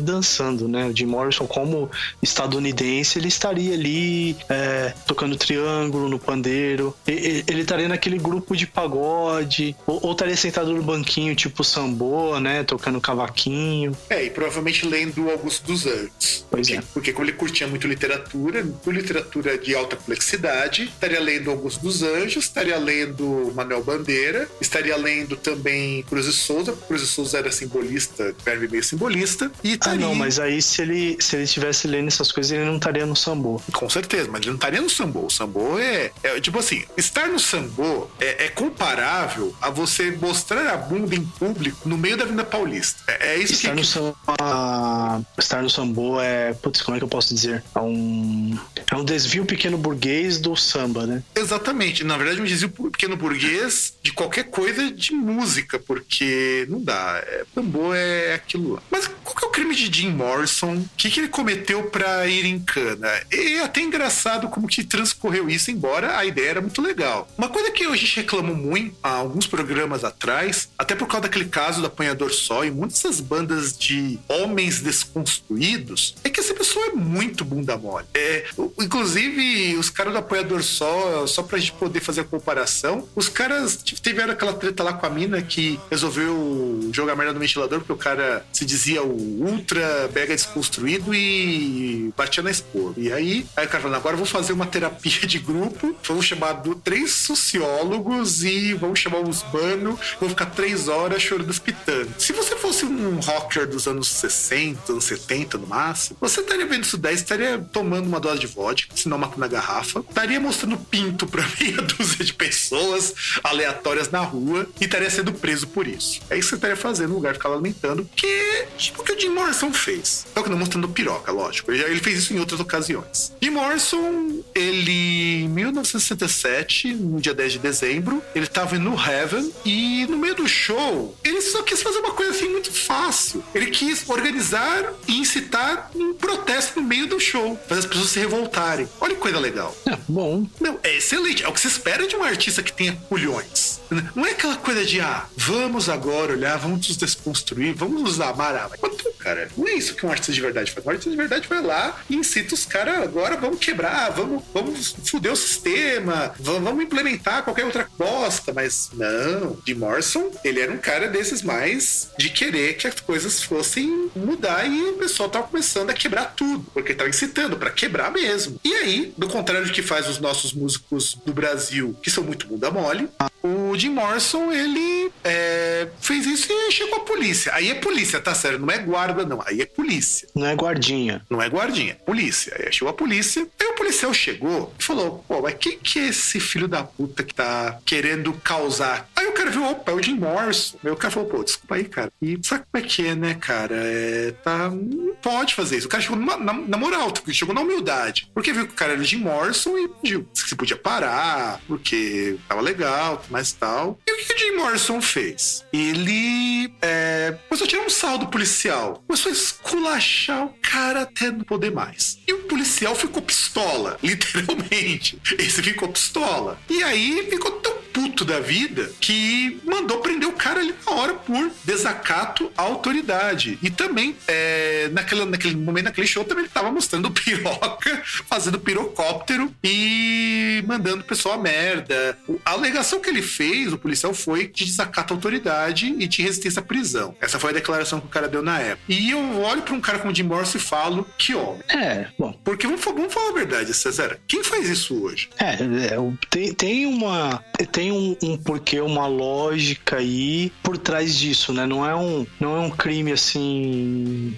dançando, né? O Jim Morrison, como estadunidense, ele estaria ali é, tocando triângulo no pandeiro. Ele, ele estaria naquele grupo de pagode, ou, ou, estaria sentado no banquinho, tipo sambô, né? Tocando cavaquinho. É, e provavelmente lendo Augusto dos Anjos. Pois porque, é. Porque como ele curtia muito literatura, literatura de alta complexidade, estaria lendo Augusto dos Anjos, estaria lendo Manuel Bandeira, estaria lendo também Cruz e Souza, Cruz e Souza era simbolista, verbo meio simbolista, e estaria... Ah, não, mas aí se ele, se ele estivesse lendo essas coisas, ele não estaria no sambô. Com certeza, mas ele não estaria no sambô. O sambô é, é tipo assim, estar no sambô é, é, comparável a você mostrar a bunda em público no meio da Avenida Paulista. É, é isso estar que... No samba, estar no sambô é... Putz, como é que eu posso dizer? É um, é um desvio pequeno burguês do samba, né? Exatamente. Na verdade, um desvio pequeno burguês de qualquer coisa de música, porque não dá. É, sambô é aquilo lá. Mas qual que é o crime de Jim Morrison? O que, que ele cometeu para ir em cana? E é até engraçado como que transcorreu isso, embora a ideia era muito legal. Uma coisa que a gente reclamou muito há alguns programas atrás, até por causa daquele caso do apanhador só e muitas dessas bandas de homens desconstruídos, é que essa pessoa é muito bunda mole. É, inclusive, os caras do apoiador só, só pra gente poder fazer a comparação, os caras tiveram aquela treta lá com a mina que resolveu jogar merda no ventilador porque o cara se dizia o ultra mega desconstruído e batia na esposa. E aí, aí o cara falou: agora eu vou fazer uma terapia de grupo, vamos chamar do, três sociólogos e vamos chamar os bano, vou ficar três horas chorando pitando. Se você fosse um rocker dos anos 60, anos 70 no máximo, você estaria vendo isso daí, estaria tomando uma dose de vodka, se não matando na garrafa, estaria mostrando pinto pra [laughs] meia dúzia de pessoas aleatórias na rua e estaria sendo preso por isso. É isso que você estaria fazendo no lugar de ficar lamentando, que tipo que o Jim Morrison fez. Só que não mostrando piroca, lógico. Ele, fez isso em outras ocasiões. Jim Morrison, ele em 1967, no dia 10 de dezembro, ele estava no Heaven e no meio do show, ele só quis fazer uma coisa assim muito fácil. Ele quis organizar e incitar um protesto no meio do show, fazer as pessoas se revoltarem. Olha que coisa legal. É, bom. Não, é excelente. É o que se espera de um artista que tenha culhões. Não é aquela coisa de, ah, vamos agora olhar, vamos nos desconstruir, vamos nos amar. Ah, mas, cara, não é isso que um artista de verdade faz. Um artista de verdade vai lá e incita os caras, agora vamos quebrar, vamos, vamos fuder o sistema, vamos implementar qualquer outra bosta. Mas não, de Morrison, ele era um cara desses mais de querer que as coisas fossem mudar e o pessoal tava começando a quebrar tudo, porque tava incitando para quebrar mesmo. E aí, do contrário do que faz os nossos músicos do Brasil, que são muito bunda mole, o Jim Morrison, ele é, fez isso e chegou a polícia. Aí é polícia, tá sério? Não é guarda, não. Aí é polícia. Não é guardinha. Não é guardinha. Polícia. Aí chegou a polícia. Aí o policial chegou e falou: pô, mas quem que é esse filho da puta que tá querendo causar? Aí o cara viu, opa, é o Jim Morrison. Aí o cara falou: pô, desculpa aí, cara. E sabe como é que é, né, cara? É, tá. Não pode fazer isso. O cara chegou numa, na, na moral, chegou na humildade. Porque viu que o cara era o Jim Morrison e pediu se podia parar, porque tava legal, mais tal. E o que o Jim Morrison fez? Ele é, começou a tirar um saldo policial. Começou a esculachar o cara até não poder mais. E o policial ficou pistola, [laughs] literalmente. Esse ficou pistola. E aí ficou tão puto da vida que mandou prender o cara ali na hora por desacato à autoridade. E também, é, naquele, naquele momento, naquele show, também ele tava mostrando [laughs] piroca, fazendo pirocóptero e mandando o pessoal a merda. A alegação que ele fez, o policial, foi de desacato à autoridade e de resistência à prisão. Essa foi a declaração que o cara deu na época. E eu olho para um cara como Jim Morrison e falo, que homem. É, bom. Porque vamos, vamos falar a verdade, César. Quem faz isso hoje? É, é tem, tem uma. Tem um, um porquê, uma lógica aí por trás disso, né? Não é um, não é um crime assim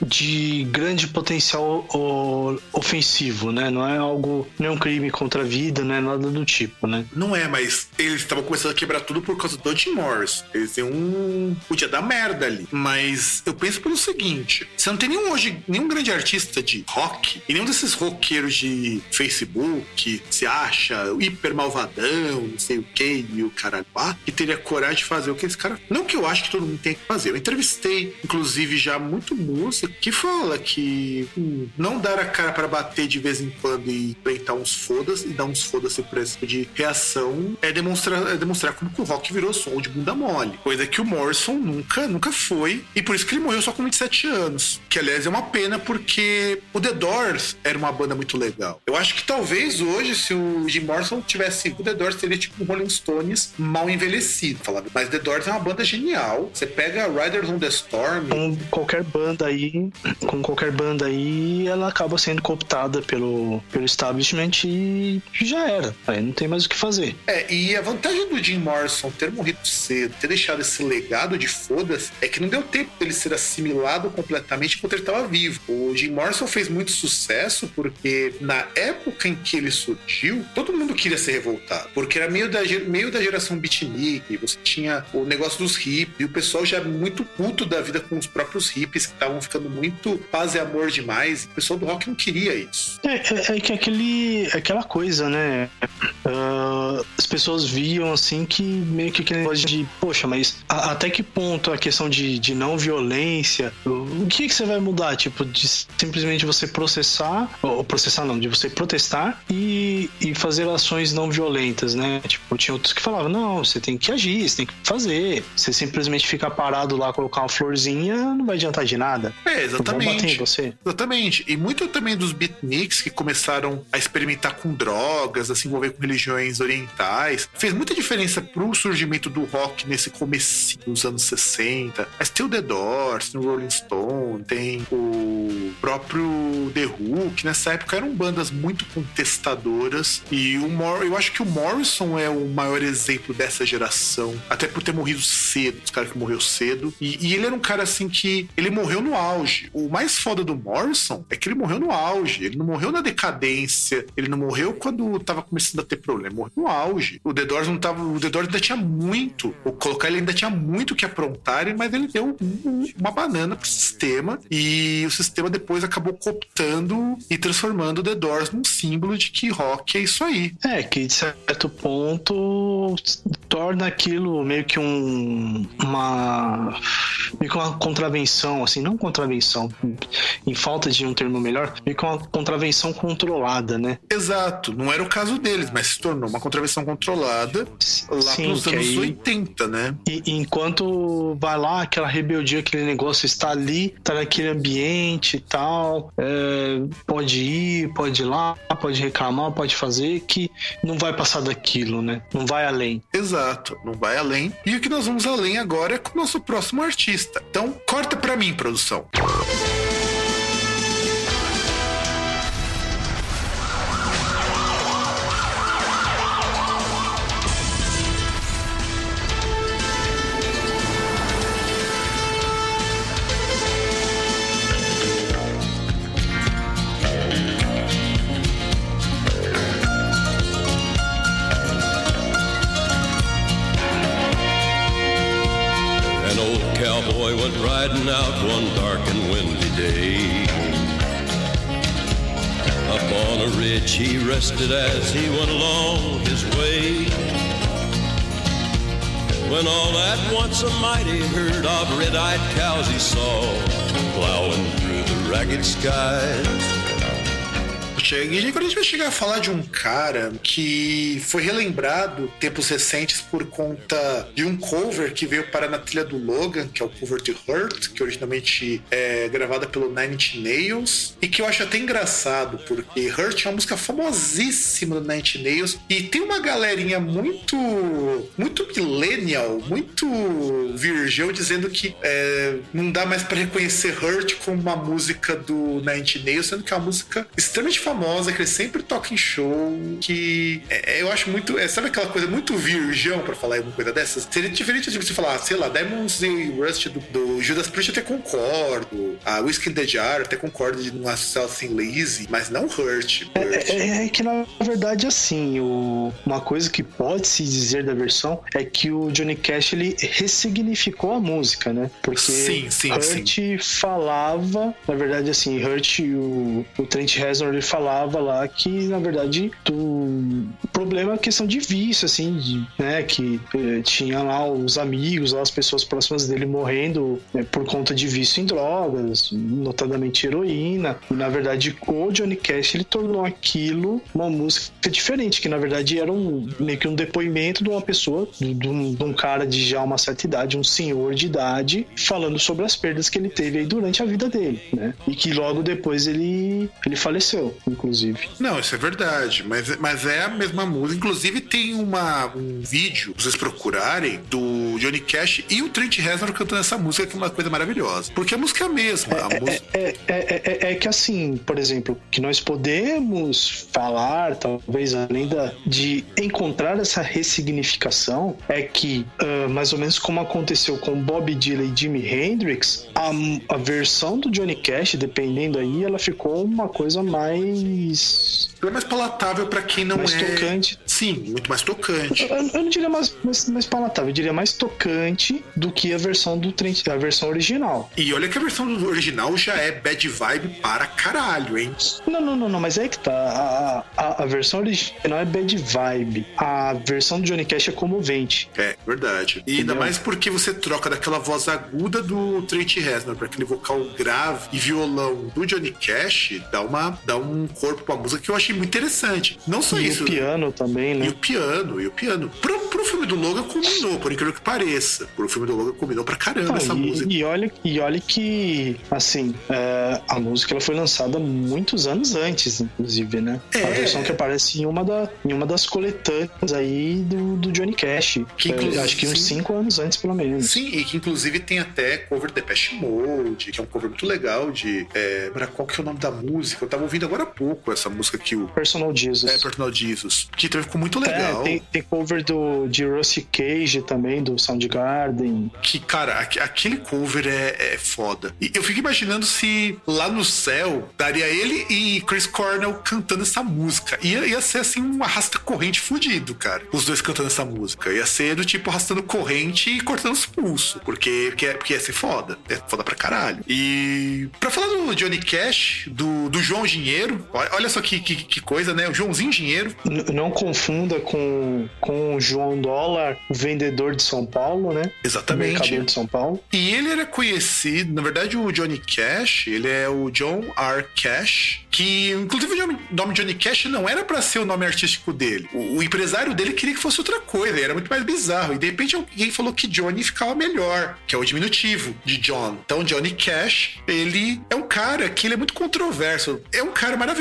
de grande potencial ofensivo, né? Não é algo, não é crime contra a vida, não é nada do tipo, né? Não é, mas eles estavam começando a quebrar tudo por causa do Jim Morris. Eles têm um. Podia dar merda ali. Mas eu penso pelo seguinte: você não tem nenhum hoje, nenhum grande artista de rock, e nenhum desses roqueiros de Facebook que se acha hiper malvadão, não sei o que, e o caralho lá, que teria coragem de fazer o que esse cara. Não que eu acho que todo mundo tem que fazer. Eu entrevistei, inclusive, já muito músico que fala que hum, não dar a cara para bater de vez em quando e enfrentar uns fodas e dar uns foda-se por esse tipo de reação é demonstrar, é demonstrar como que o rock virou som de bunda mole. Coisa que o Morrison nunca, nunca foi. E por isso que ele morreu só com 27 anos. Que aliás é uma pena porque o The Doors era uma banda muito legal. Eu acho que talvez hoje, se o Jim Morrison tivesse. O The Doors seria tipo um Rolling Stones mal envelhecido, falando. Mas The Doors é uma banda genial. Você pega Riders on the Storm. Com qualquer banda aí, com qualquer banda aí, ela acaba sendo cooptada pelo, pelo establishment e já era. Aí não tem mais o que fazer. É, e a vantagem do Jim Morrison ter morrido cedo, ter deixado esse legado de foda-se, é que não deu tempo dele ser assimilado completamente enquanto ele estava vivo. O Jim Morrison fez muito sucesso porque na época em que ele surgiu, todo mundo queria ser revoltado, porque era meio da, meio da geração beatnik, você tinha o negócio dos hippies, e o pessoal já muito puto da vida com os próprios hippies estavam ficando muito paz e amor demais. O pessoal do rock não queria isso. É, é, é que aquele, aquela coisa, né? Uh, as pessoas viam assim que meio que aquele negócio de, poxa, mas a, até que ponto a questão de, de não violência, o que, que você vai mudar? Tipo, de simplesmente você processar, ou processar não, de você protestar e, e fazer ações não violentas, né? Tipo, tinha outros que falavam, não, você tem que agir, você tem que fazer. Você simplesmente ficar parado lá, colocar uma florzinha, não vai adiantar de nada. É, exatamente. você. Exatamente. E muito também dos beatniks que começaram a experimentar com drogas, a se envolver com religiões orientais, fez muita diferença pro surgimento do rock nesse começo dos anos 60. Mas tem o The Doors, tem o Rolling Stone, tem o próprio The Who, que nessa época eram bandas muito contestadoras. E o Mor eu acho que o Morrison é o maior exemplo dessa geração, até por ter morrido cedo, os caras que morreu cedo. E, e ele era um cara assim que ele morreu no auge. O mais foda do Morrison é que ele morreu no auge. Ele não morreu na decadência. Ele não morreu quando tava começando a ter problema. Morreu no auge. O The Doors não tava. O The Doors ainda tinha muito. O colocar ele ainda tinha muito que aprontar, mas ele deu um, uma banana pro sistema. E o sistema depois acabou cooptando e transformando o The Doors num símbolo de que rock é isso aí. É, que de certo ponto torna aquilo meio que um. uma. meio que uma contravenção, assim, não contravenção, em falta de um termo melhor, meio que uma contravenção controlada, né? Exato, não era o caso deles, mas se tornou uma contravenção controlada lá Sim, que anos aí- 80, né? E enquanto vai lá, aquela rebeldia, aquele negócio está ali, tá naquele ambiente e tal, é, pode ir, pode ir lá, pode reclamar, pode fazer, que não vai passar daquilo, né? Não vai além. Exato, não vai além. E o que nós vamos além agora é com o nosso próximo artista. Então, corta pra mim, produção. An When all at once a mighty herd of red-eyed cows he saw plowing through the ragged skies. Chega- E agora a gente vai chegar a falar de um cara que foi relembrado tempos recentes por conta de um cover que veio parar na trilha do Logan, que é o cover de Hurt, que originalmente é gravada pelo Nine Inch Nails, e que eu acho até engraçado, porque Hurt é uma música famosíssima do Nine Inch Nails, e tem uma galerinha muito, muito millennial, muito virgão, dizendo que é, não dá mais pra reconhecer Hurt como uma música do Nine Inch Nails, sendo que é uma música extremamente famosa, que ele sempre toca em show, que é, eu acho muito. É, sabe aquela coisa muito virgão pra falar alguma coisa dessas? Seria diferente de você falar, sei lá, Diamonds e Rust do, do Judas Priest eu até concordo, a Whiskey in the Jar eu até concordo de não associar assim lazy, mas não Hurt. Hurt. É, é que na verdade assim, o- uma coisa que pode se dizer da versão é que o Johnny Cash ele ressignificou a música, né? Porque Sim, sim, Hurt falava, na verdade assim, Hurt o, o Trent Reznor ele falava lá que na verdade o problema é questão de vício assim, de, né, que eh, tinha lá os amigos, lá as pessoas próximas dele morrendo né, por conta de vício em drogas, notadamente heroína. E na verdade o Johnny Cash ele tornou aquilo uma música diferente, que na verdade era um meio que um depoimento de uma pessoa, de, de um, de um cara de já uma certa idade, um senhor de idade, falando sobre as perdas que ele teve aí durante a vida dele, né? E que logo depois ele ele faleceu, inclusive. Não, isso é verdade, mas, mas é a mesma música. Inclusive tem uma, um vídeo, vocês procurarem, do Johnny Cash e o Trent Reznor cantando essa música, que é uma coisa maravilhosa. Porque a música é a mesma. A música... É, é, é, é- é que assim, por exemplo, que nós podemos falar, talvez além da, de encontrar essa ressignificação, é que, ah, mais ou menos como aconteceu com Bob Dylan e Jimi Hendrix, a, a versão do Johnny Cash, dependendo aí, ela ficou uma coisa mais. É mais palatável pra quem não Mais é. tocante. Sim, muito mais tocante. Eu, eu não diria mais, mais, mais palatável, eu diria mais tocante do que a versão do Trent, a versão original. E olha que a versão do original já é bad vibe para caralho, hein? Não, não, não, não, mas é que tá. A, a, a versão original é bad vibe. A versão do Johnny Cash é comovente. É, verdade. E ainda Entendeu? mais porque você troca daquela voz aguda do Trent Reznor para aquele vocal grave e violão do Johnny Cash, dá uma dá um um corpo pra música que eu achei muito interessante. Não só e isso. o piano também, né? E o piano, e o piano. Pro, pro filme do Logan combinou, por incrível que pareça. Pro filme do Logan combinou pra caramba Ah, essa e, música. e olha, e olha que, assim, é, a música ela foi lançada muitos anos antes, inclusive, né? É. A versão que aparece em uma, da, em uma das coletâneas aí do, do Johnny Cash. Que É, acho que uns sim. cinco anos antes, pelo menos. Sim, e que inclusive tem até cover de Depeche Mode, que é um cover muito legal de. É, qual que é o nome da música? Eu tava ouvindo agora há pouco essa música que o. Personal Jesus. É, Personal Jesus. Que também ficou muito É, legal. tem, tem cover do, de Rusty Cage também, do Soundgarden. Que, cara, aqu- aquele cover é, é foda. E eu fico imaginando se lá no céu daria ele e Chris Cornell cantando essa música. Ia, ia ser assim um arrasta corrente fudido, cara. Os dois cantando essa música. Ia ser do tipo arrastando corrente e cortando os pulsos. Porque, porque, porque ia ser foda. É foda pra caralho. E pra falar do Johnny Cash, do, do João Dinheiro, olha só que, que, que coisa, né? O Joãozinho Dinheiro. N- não confunda com, com o João Dólar, o vendedor de São Paulo, né? Exatamente. Mercador de São Paulo. E ele era conhecido, na verdade, o Johnny Cash, ele é o John R. Cash, que inclusive o nome Johnny Cash não era pra ser o nome artístico dele. O, o empresário dele queria que fosse outra coisa, era muito mais bizarro. E de repente alguém falou que Johnny ficava melhor, que é o diminutivo de John. Então Johnny Cash, ele é um cara que ele é muito controverso. É um cara maravilhoso.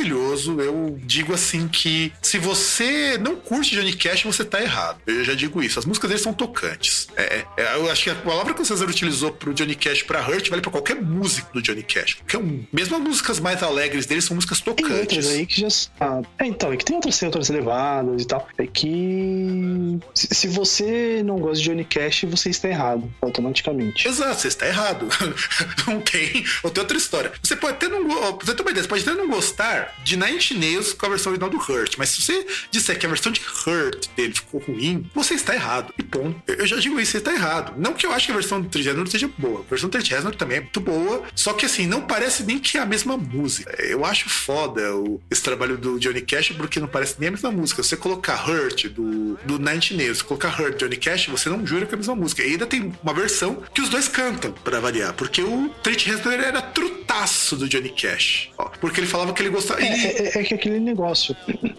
Eu digo assim que se você não curte Johnny Cash, você tá errado. Eu já digo isso. As músicas dele são tocantes. É, é, eu acho que a palavra que o César utilizou pro Johnny Cash pra Hurt vale pra qualquer músico do Johnny Cash. Qualquer um. Mesmo as músicas mais alegres dele são músicas Tem outras tocantes. aí que já. Ah, é, então, é que tem outras, tem outras elevadas e tal. É que. Se, você não gosta de Johnny Cash, você está errado, automaticamente. Exato, você está errado. [laughs] não tem. Ou tem outra história. Você pode até não. você ter uma ideia, você pode até não gostar de Nine Nails com a versão original do Hurt. Mas se você disser que a versão de Hurt dele ficou ruim, você está errado. E ponto. Eu já digo isso, você está errado. Não que eu acho que a versão do Trigésimo seja boa. A versão do Trigésimo também é muito boa. Só que assim, não parece nem que é a mesma música. Eu acho foda o- esse trabalho do Johnny Cash porque não parece nem a mesma música. Você colocar Hurt do, do Nine Nails, colocar Hurt Johnny Cash, você não jura que é a mesma música. E ainda tem uma versão que os dois cantam, pra variar. Porque o Trent Reznor era trutaço do Johnny Cash. Ó, porque ele falava que ele gostava. É, ele- é- é que aquele negócio.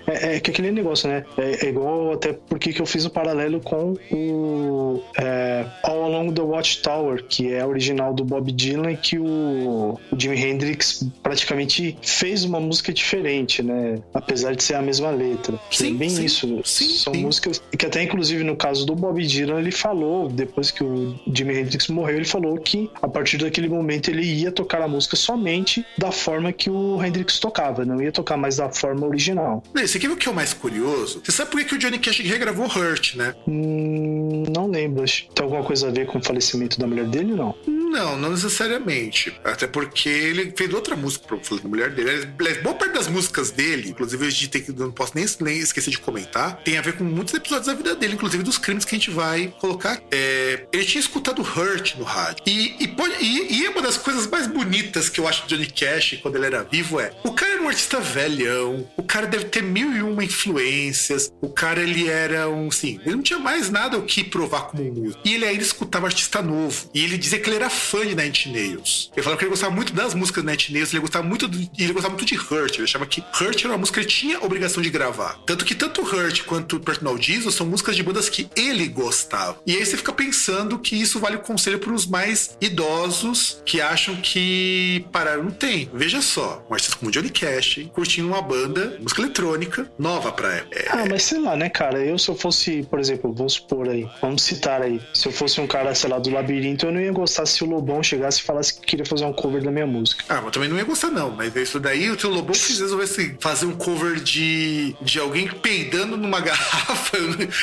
É, é que aquele negócio, né? É, é igual até porque que eu fiz o paralelo com o é, All Along the Watchtower, que é original do Bob Dylan, que o, o Jimi Hendrix praticamente fez uma música diferente, né? Apesar de ser a mesma letra. Sim, é bem sim, isso. sim, São sim. músicas que até inclusive no caso do Bob Dylan ele falou depois que o Jimi Hendrix morreu ele falou que a partir daquele momento ele ia tocar a música somente da forma que o Hendrix tocava, não ia tocar mais da forma original. Esse aqui é o que é o mais curioso. Você sabe por que, que o Johnny Cash regravou Hurt, né? Hum, não lembro. Tem alguma coisa a ver com o falecimento da mulher dele? Não. Não, não necessariamente. Até porque ele fez outra música pra falar da mulher dele. Aliás, Boa parte das músicas dele, inclusive que, não posso nem, nem esquecer de comentar, tem a ver com muitos episódios da vida dele, inclusive dos crimes que a gente vai colocar. É, ele tinha escutado Hurt no rádio. E, e, pode- e- e uma das coisas mais bonitas que eu acho de Johnny Cash quando ele era vivo é: o cara era um artista velhão, o cara deve ter mil e uma influências, o cara ele era um, assim, ele não tinha mais nada o que provar como músico. E ele ainda escutava artista novo. E ele dizia que ele era fã de Inch Nails. Ele falava que ele gostava muito das músicas do Nine Nails, ele gostava muito ele gostava muito de Hurt. Ele achava que Hurt era uma música que ele tinha obrigação de gravar. Tanto que tanto Hurt quanto Personal Jesus são músicas de bandas que ele gostava. E aí você fica pensando que isso vale o conselho para os mais idosos que acham que pararam no tempo. Veja só, um artista como Johnny Cash curtindo uma banda, música eletrônica, nova pra época. É, Ah, mas sei lá, né, cara? Eu, se eu fosse, por exemplo, vamos supor aí, vamos citar aí, se eu fosse um cara, sei lá, do labirinto, eu não ia gostar se o Lobão chegasse e falasse que queria fazer um cover da minha música. Ah, mas também não ia gostar, não. Mas isso daí, o teu Lobão se resolvesse fazer um cover de, de alguém peidando numa [laughs] garrafa,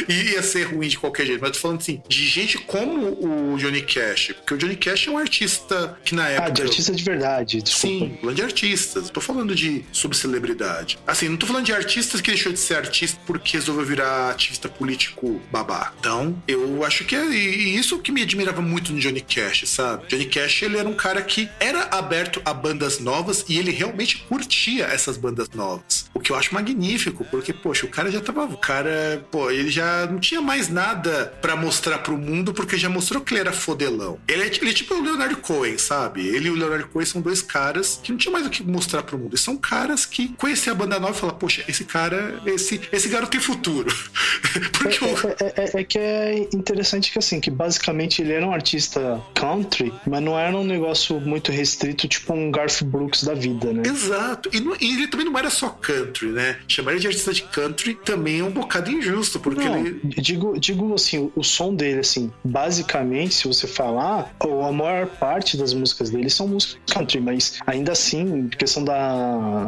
ia ser ruim de qualquer jeito. Mas eu tô falando assim, de gente como o Johnny Cash. Porque o Johnny Cash é um artista que na época. Ah, de artista de verdade, desculpa. Sim, falando de artistas. Tô falando de subcelebridade. Assim, não tô falando de artistas que deixou de ser artista porque resolveu virar ativista político babá. Então, eu acho que é e isso que me admirava muito no Johnny Cash, sabe? Johnny Cash, ele era um cara que era aberto a bandas novas e ele realmente curtia essas bandas novas. O que eu acho magnífico, porque, poxa, o cara já tava. O cara, pô, ele já não tinha mais nada para mostrar pro mundo, porque já mostrou que ele era fodelão. Ele é, ele é tipo o Leonardo Cohen, sabe? Ele e o Leonardo Cohen são dois caras que não tinha mais o que mostrar pro mundo. Eles são caras que conhecem a banda nova e falam, poxa, esse cara, esse, esse garoto tem futuro. [laughs] porque é, o... é, é, é, que é interessante que assim, que basicamente ele era um artista country, mas não era um negócio muito restrito, tipo um Garth Brooks da vida, né? Exato. E, não, e ele também não era só country, né? Chamar ele de artista de country também é um bocado injusto, porque não, ele. Digo, digo assim, o som dele, assim, basicamente, se você falar, a maior parte das músicas dele são músicas country, mas ainda assim, questão da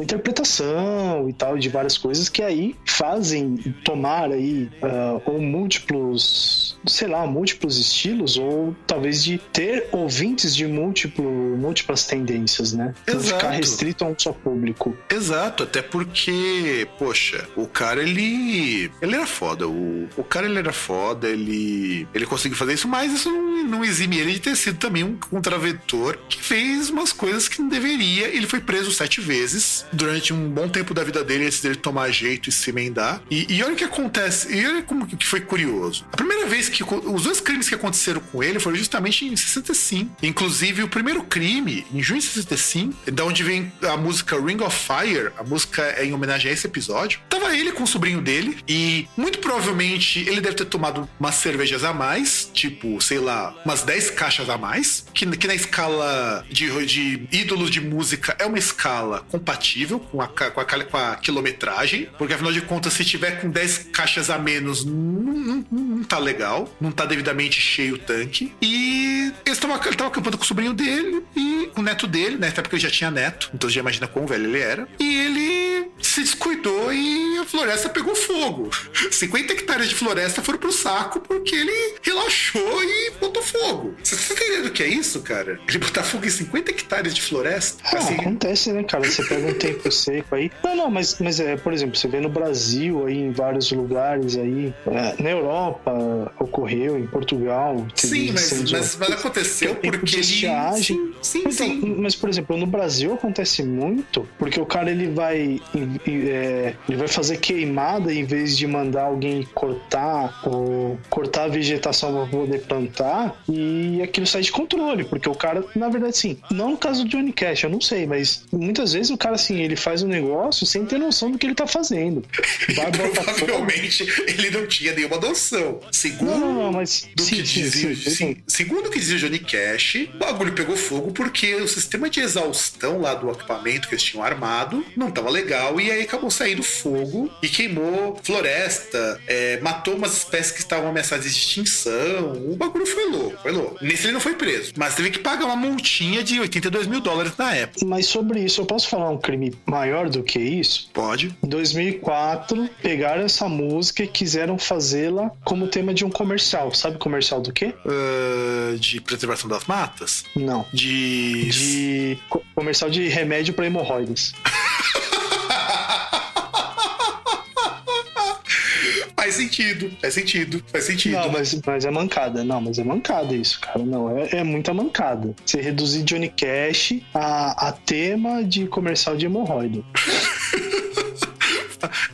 interpretação e tal, de várias coisas que aí fazem tomar aí uh, ou múltiplos, sei lá, múltiplos estilos ou talvez de ter ouvintes de múltiplo, múltiplas tendências, né? Não ficar restrito a um só público. Exato, até porque, poxa, o cara ele ele era foda, o, o cara ele era foda, ele ele conseguiu fazer isso, mas isso não, não exime ele de ter sido também um contraventor que fez umas coisas que não deveria. Ele foi preso sete vezes durante um bom tempo da vida dele antes dele tomar jeito e se emendar. E, e olha o que acontece, e olha como que foi curioso. A primeira vez que os dois crimes que aconteceram com ele foram justamente em 65. Inclusive, o primeiro crime, em junho de 65, da onde vem a música Ring of Fire, a música é em homenagem a esse episódio. Tava ele com o sobrinho dele e muito provavelmente ele deve ter tomado umas cervejas a mais, tipo, sei lá, umas 10 caixas a mais, que, que na escala de, de ídolos de música é uma escala compatível com a, com a, com a quilometragem, porque afinal de contas, se tiver com 10 caixas a menos, não, não, não tá legal, não tá devidamente cheio o tanque. E ele estava acampando com o sobrinho dele e o neto dele, né? Até porque ele já tinha neto, então você já imagina quão velho ele era. E ele se descuidou e a floresta pegou fogo. [laughs] 50 hectares de floresta foram pro saco porque ele relaxou e botou fogo. Você tá entendendo o que é isso, cara? Ele botar fogo em 50 hectares de floresta? Ah, assim... Acontece, né, cara? Você pega um tempo [laughs] seco aí. Não, não, mas, mas é, por exemplo, você vê no Brasil aí, em vários lugares aí, é, na Europa ocorreu, em Portugal. Sim, mas, mas, mas, aconteceu porque ele... Sim, sim, então, sim, Mas, por exemplo, no Brasil acontece muito porque o cara ele vai é, ele vai fazer queimada em vez de mandar alguém cortar ou cortar a vegetação para poder plantar e aquilo sai de controle, porque o cara, na verdade, sim, não no caso do Johnny Cash, eu não sei, mas muitas vezes o cara, assim, ele faz um negócio sem ter noção do que ele tá fazendo. [laughs] Vai Provavelmente ele não tinha nenhuma noção. Segundo não, não, mas... do sim, que sim, dizia, sim, segundo o que dizia Johnny Cash, o bagulho pegou fogo porque o sistema de exaustão lá do equipamento que eles tinham armado não tava legal e aí acabou saindo fogo e queimou floresta, é, matou umas espécies que estavam ameaçadas de extinção. O bagulho foi louco, foi louco. Nesse ele não foi preso, mas teve que pagar uma multinha de 82 mil dólares na época. Mas sobre isso, eu posso falar um crime maior do que isso? Pode. Em 2004, pegaram essa música e quiseram fazê-la como tema de um comercial. Sabe comercial do quê? Uh, de preservação das matas? Não. De. De. Comercial de remédio para hemorroidas. [laughs] Faz sentido, faz sentido, faz sentido. Não, mas, mas é mancada. Não, mas é mancada isso, cara. Não, é, é muita mancada. Você reduzir Johnny Cash a, a tema de comercial de hemorroida. [laughs]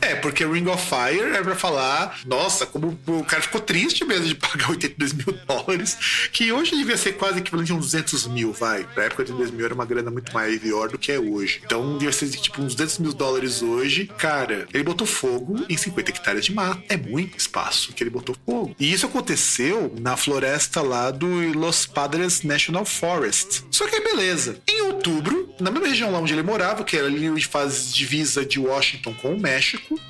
É, porque Ring of Fire é pra falar, nossa, como o cara ficou triste mesmo de pagar [laughs] 82 mil dólares, que hoje devia ser quase equivalente a uns 200 mil, vai. Na época, 82 mil era uma grana muito maior do que é hoje. Então, devia ser tipo uns 200 mil dólares hoje. Cara, ele botou fogo em 50 hectares de mato. É muito espaço que ele botou fogo. E isso aconteceu na floresta lá do Los Padres National Forest. Só que beleza. Em outubro, na mesma região lá onde ele morava, que era ali onde faz divisa de Washington com o México,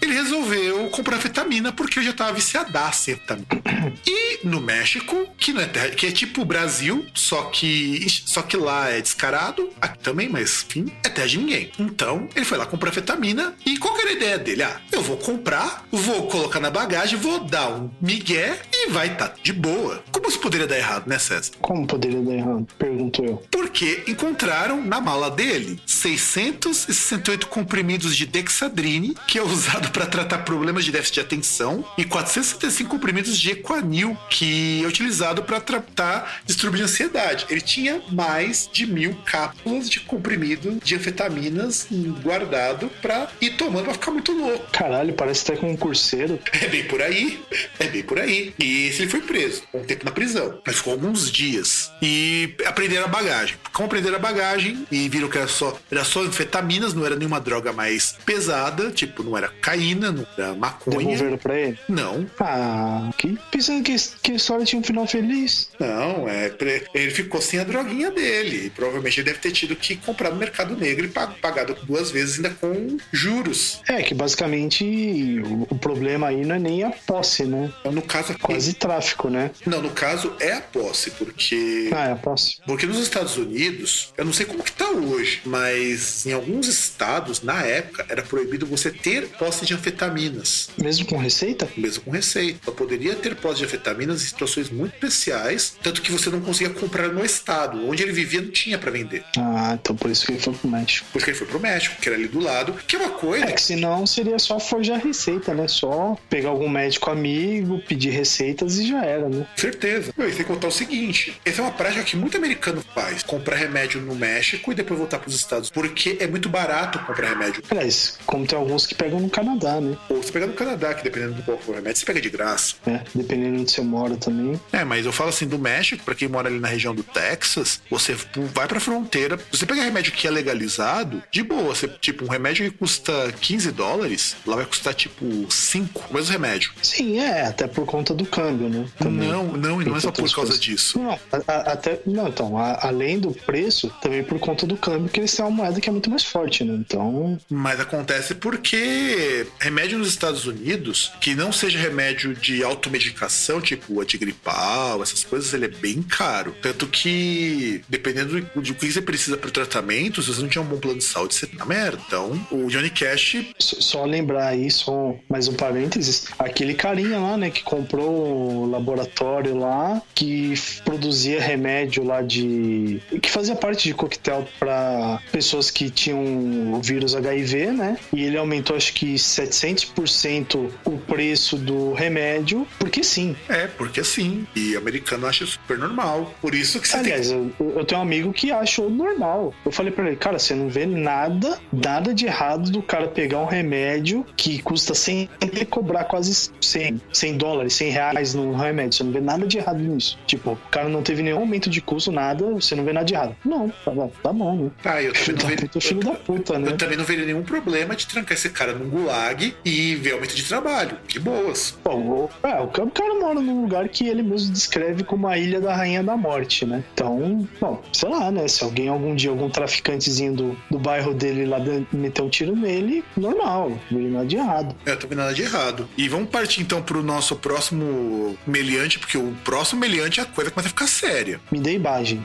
ele resolveu comprar vitamina porque já tava viciadaço em vitamina. [coughs] E no México, que, não é terra, que é tipo o Brasil, só que, só que lá é descarado, aqui também, mas enfim, é terra de ninguém. Então, ele foi lá comprar vitamina e qual que era a ideia dele? Ah, eu vou comprar, vou colocar na bagagem, vou dar um migué e vai estar tá de boa. Como isso poderia dar errado, né, César? Como poderia dar errado? Pergunto eu. Porque encontraram na mala dele 668 comprimidos de Dexadrine, que é usado para tratar problemas de déficit de atenção, e 475 comprimidos de Equanil, que é utilizado para tratar distúrbio de ansiedade. Ele tinha mais de mil cápsulas de comprimido de anfetaminas guardado para ir tomando pra ficar muito louco. Caralho, parece até com um curseiro. É bem por aí. É bem por aí. E esse ele foi preso. Um tempo na prisão. Mas ficou alguns dias. E aprenderam a bagagem. Como aprenderam a bagagem e viram que era só, era só anfetaminas, não era nenhuma droga mais pesada, tipo, não era caína, não era maconha. Devolveram pra ele? Não. Ah, que pensando que, que a história tinha um final feliz. Não, é. Ele ficou sem a droguinha dele. E provavelmente ele deve ter tido que comprar no mercado negro e pagado duas vezes ainda com juros. É, que basicamente o, problema aí não é nem a posse, né? Então, no caso aqui, Quase tráfico, né? Não, no caso é a posse, porque. Ah, é a posse. Porque nos Estados Unidos, eu não sei como que tá hoje, mas em alguns estados, na época, era proibido você ter posse de anfetaminas. Mesmo com receita? Mesmo com receita. Só poderia ter posse de anfetaminas em situações muito especiais, tanto que você não conseguia comprar no estado. Onde ele vivia não tinha para vender. Ah, então por isso que ele foi pro México. Por isso que ele foi pro México, que era ali do lado, que é uma coisa. É que senão seria só forjar receita, né? Só pegar algum médico amigo, pedir receitas e já era, né? Certeza. E tem que contar o seguinte: essa é uma prática que muito americano faz: comprar remédio no México e depois voltar pros Estados. Porque é muito barato comprar remédio. Aliás, como tem alguns que pegam no Canadá, né? Ou você pega no Canadá, que dependendo do qual for o remédio, você pega de graça. É, dependendo de onde você mora também. É, mas eu falo assim do México, para quem mora ali na região do Texas, você vai pra fronteira, você pega remédio que é legalizado, de boa. Você, tipo, um remédio que custa 15 dólares, lá vai custar tipo 5, o mesmo remédio. Sim, é, até por conta do câmbio, né? Também. Não, não, e não é só por causa disso. Não, a, a, até. Não, então, a, além do preço, também por conta do câmbio, que eles têm uma moeda que é muito mais forte, né? Então. Mas acontece porque remédio nos Estados Unidos, que não seja remédio de automedicação, tipo antigripal, essas coisas, ele é bem caro. Tanto que, dependendo de o que você precisa para o tratamento, se você não tiver um bom plano de saúde, você tá merda. Então, o Johnny Cash. Só, só lembrar aí, só mais um parênteses, aquele carinha lá, né, que comprou laboratório lá, que produzia remédio lá de. que fazia parte de coquetel para pessoas que tinham o vírus HIV, né? E ele aumentou acho que 700% o preço do remédio, porque sim. É, porque sim. E americano acha super normal. Por isso que você Aliás, tem. eu, eu tenho um amigo que achou normal. Eu falei pra ele, cara, você não vê nada, nada de errado do cara pegar um remédio que custa 100 e cobrar quase 100, 100 dólares, 100 reais no remédio. Você não vê nada de errado nisso. Tipo, o cara não teve nenhum aumento de custo, nada, você não vê nada de errado. Não, tá, tá bom, né? Ah, eu também não veria. puta, filho da puta, né? Eu também não veria nenhum problema de trancar esse cara num gulag e ver aumento de trabalho. De boas. O, é, o ca- o cara mora num lugar que ele mesmo descreve como a Ilha da Rainha da Morte, né? Então, bom, sei lá, né? Se alguém algum dia, algum traficantezinho do, do bairro dele lá meter um tiro nele, normal, não tem nada de errado. É, Eu também nada de errado. E vamos partir então pro nosso próximo meliante, porque o próximo meliante a coisa começa a ficar séria. Me dê imagem.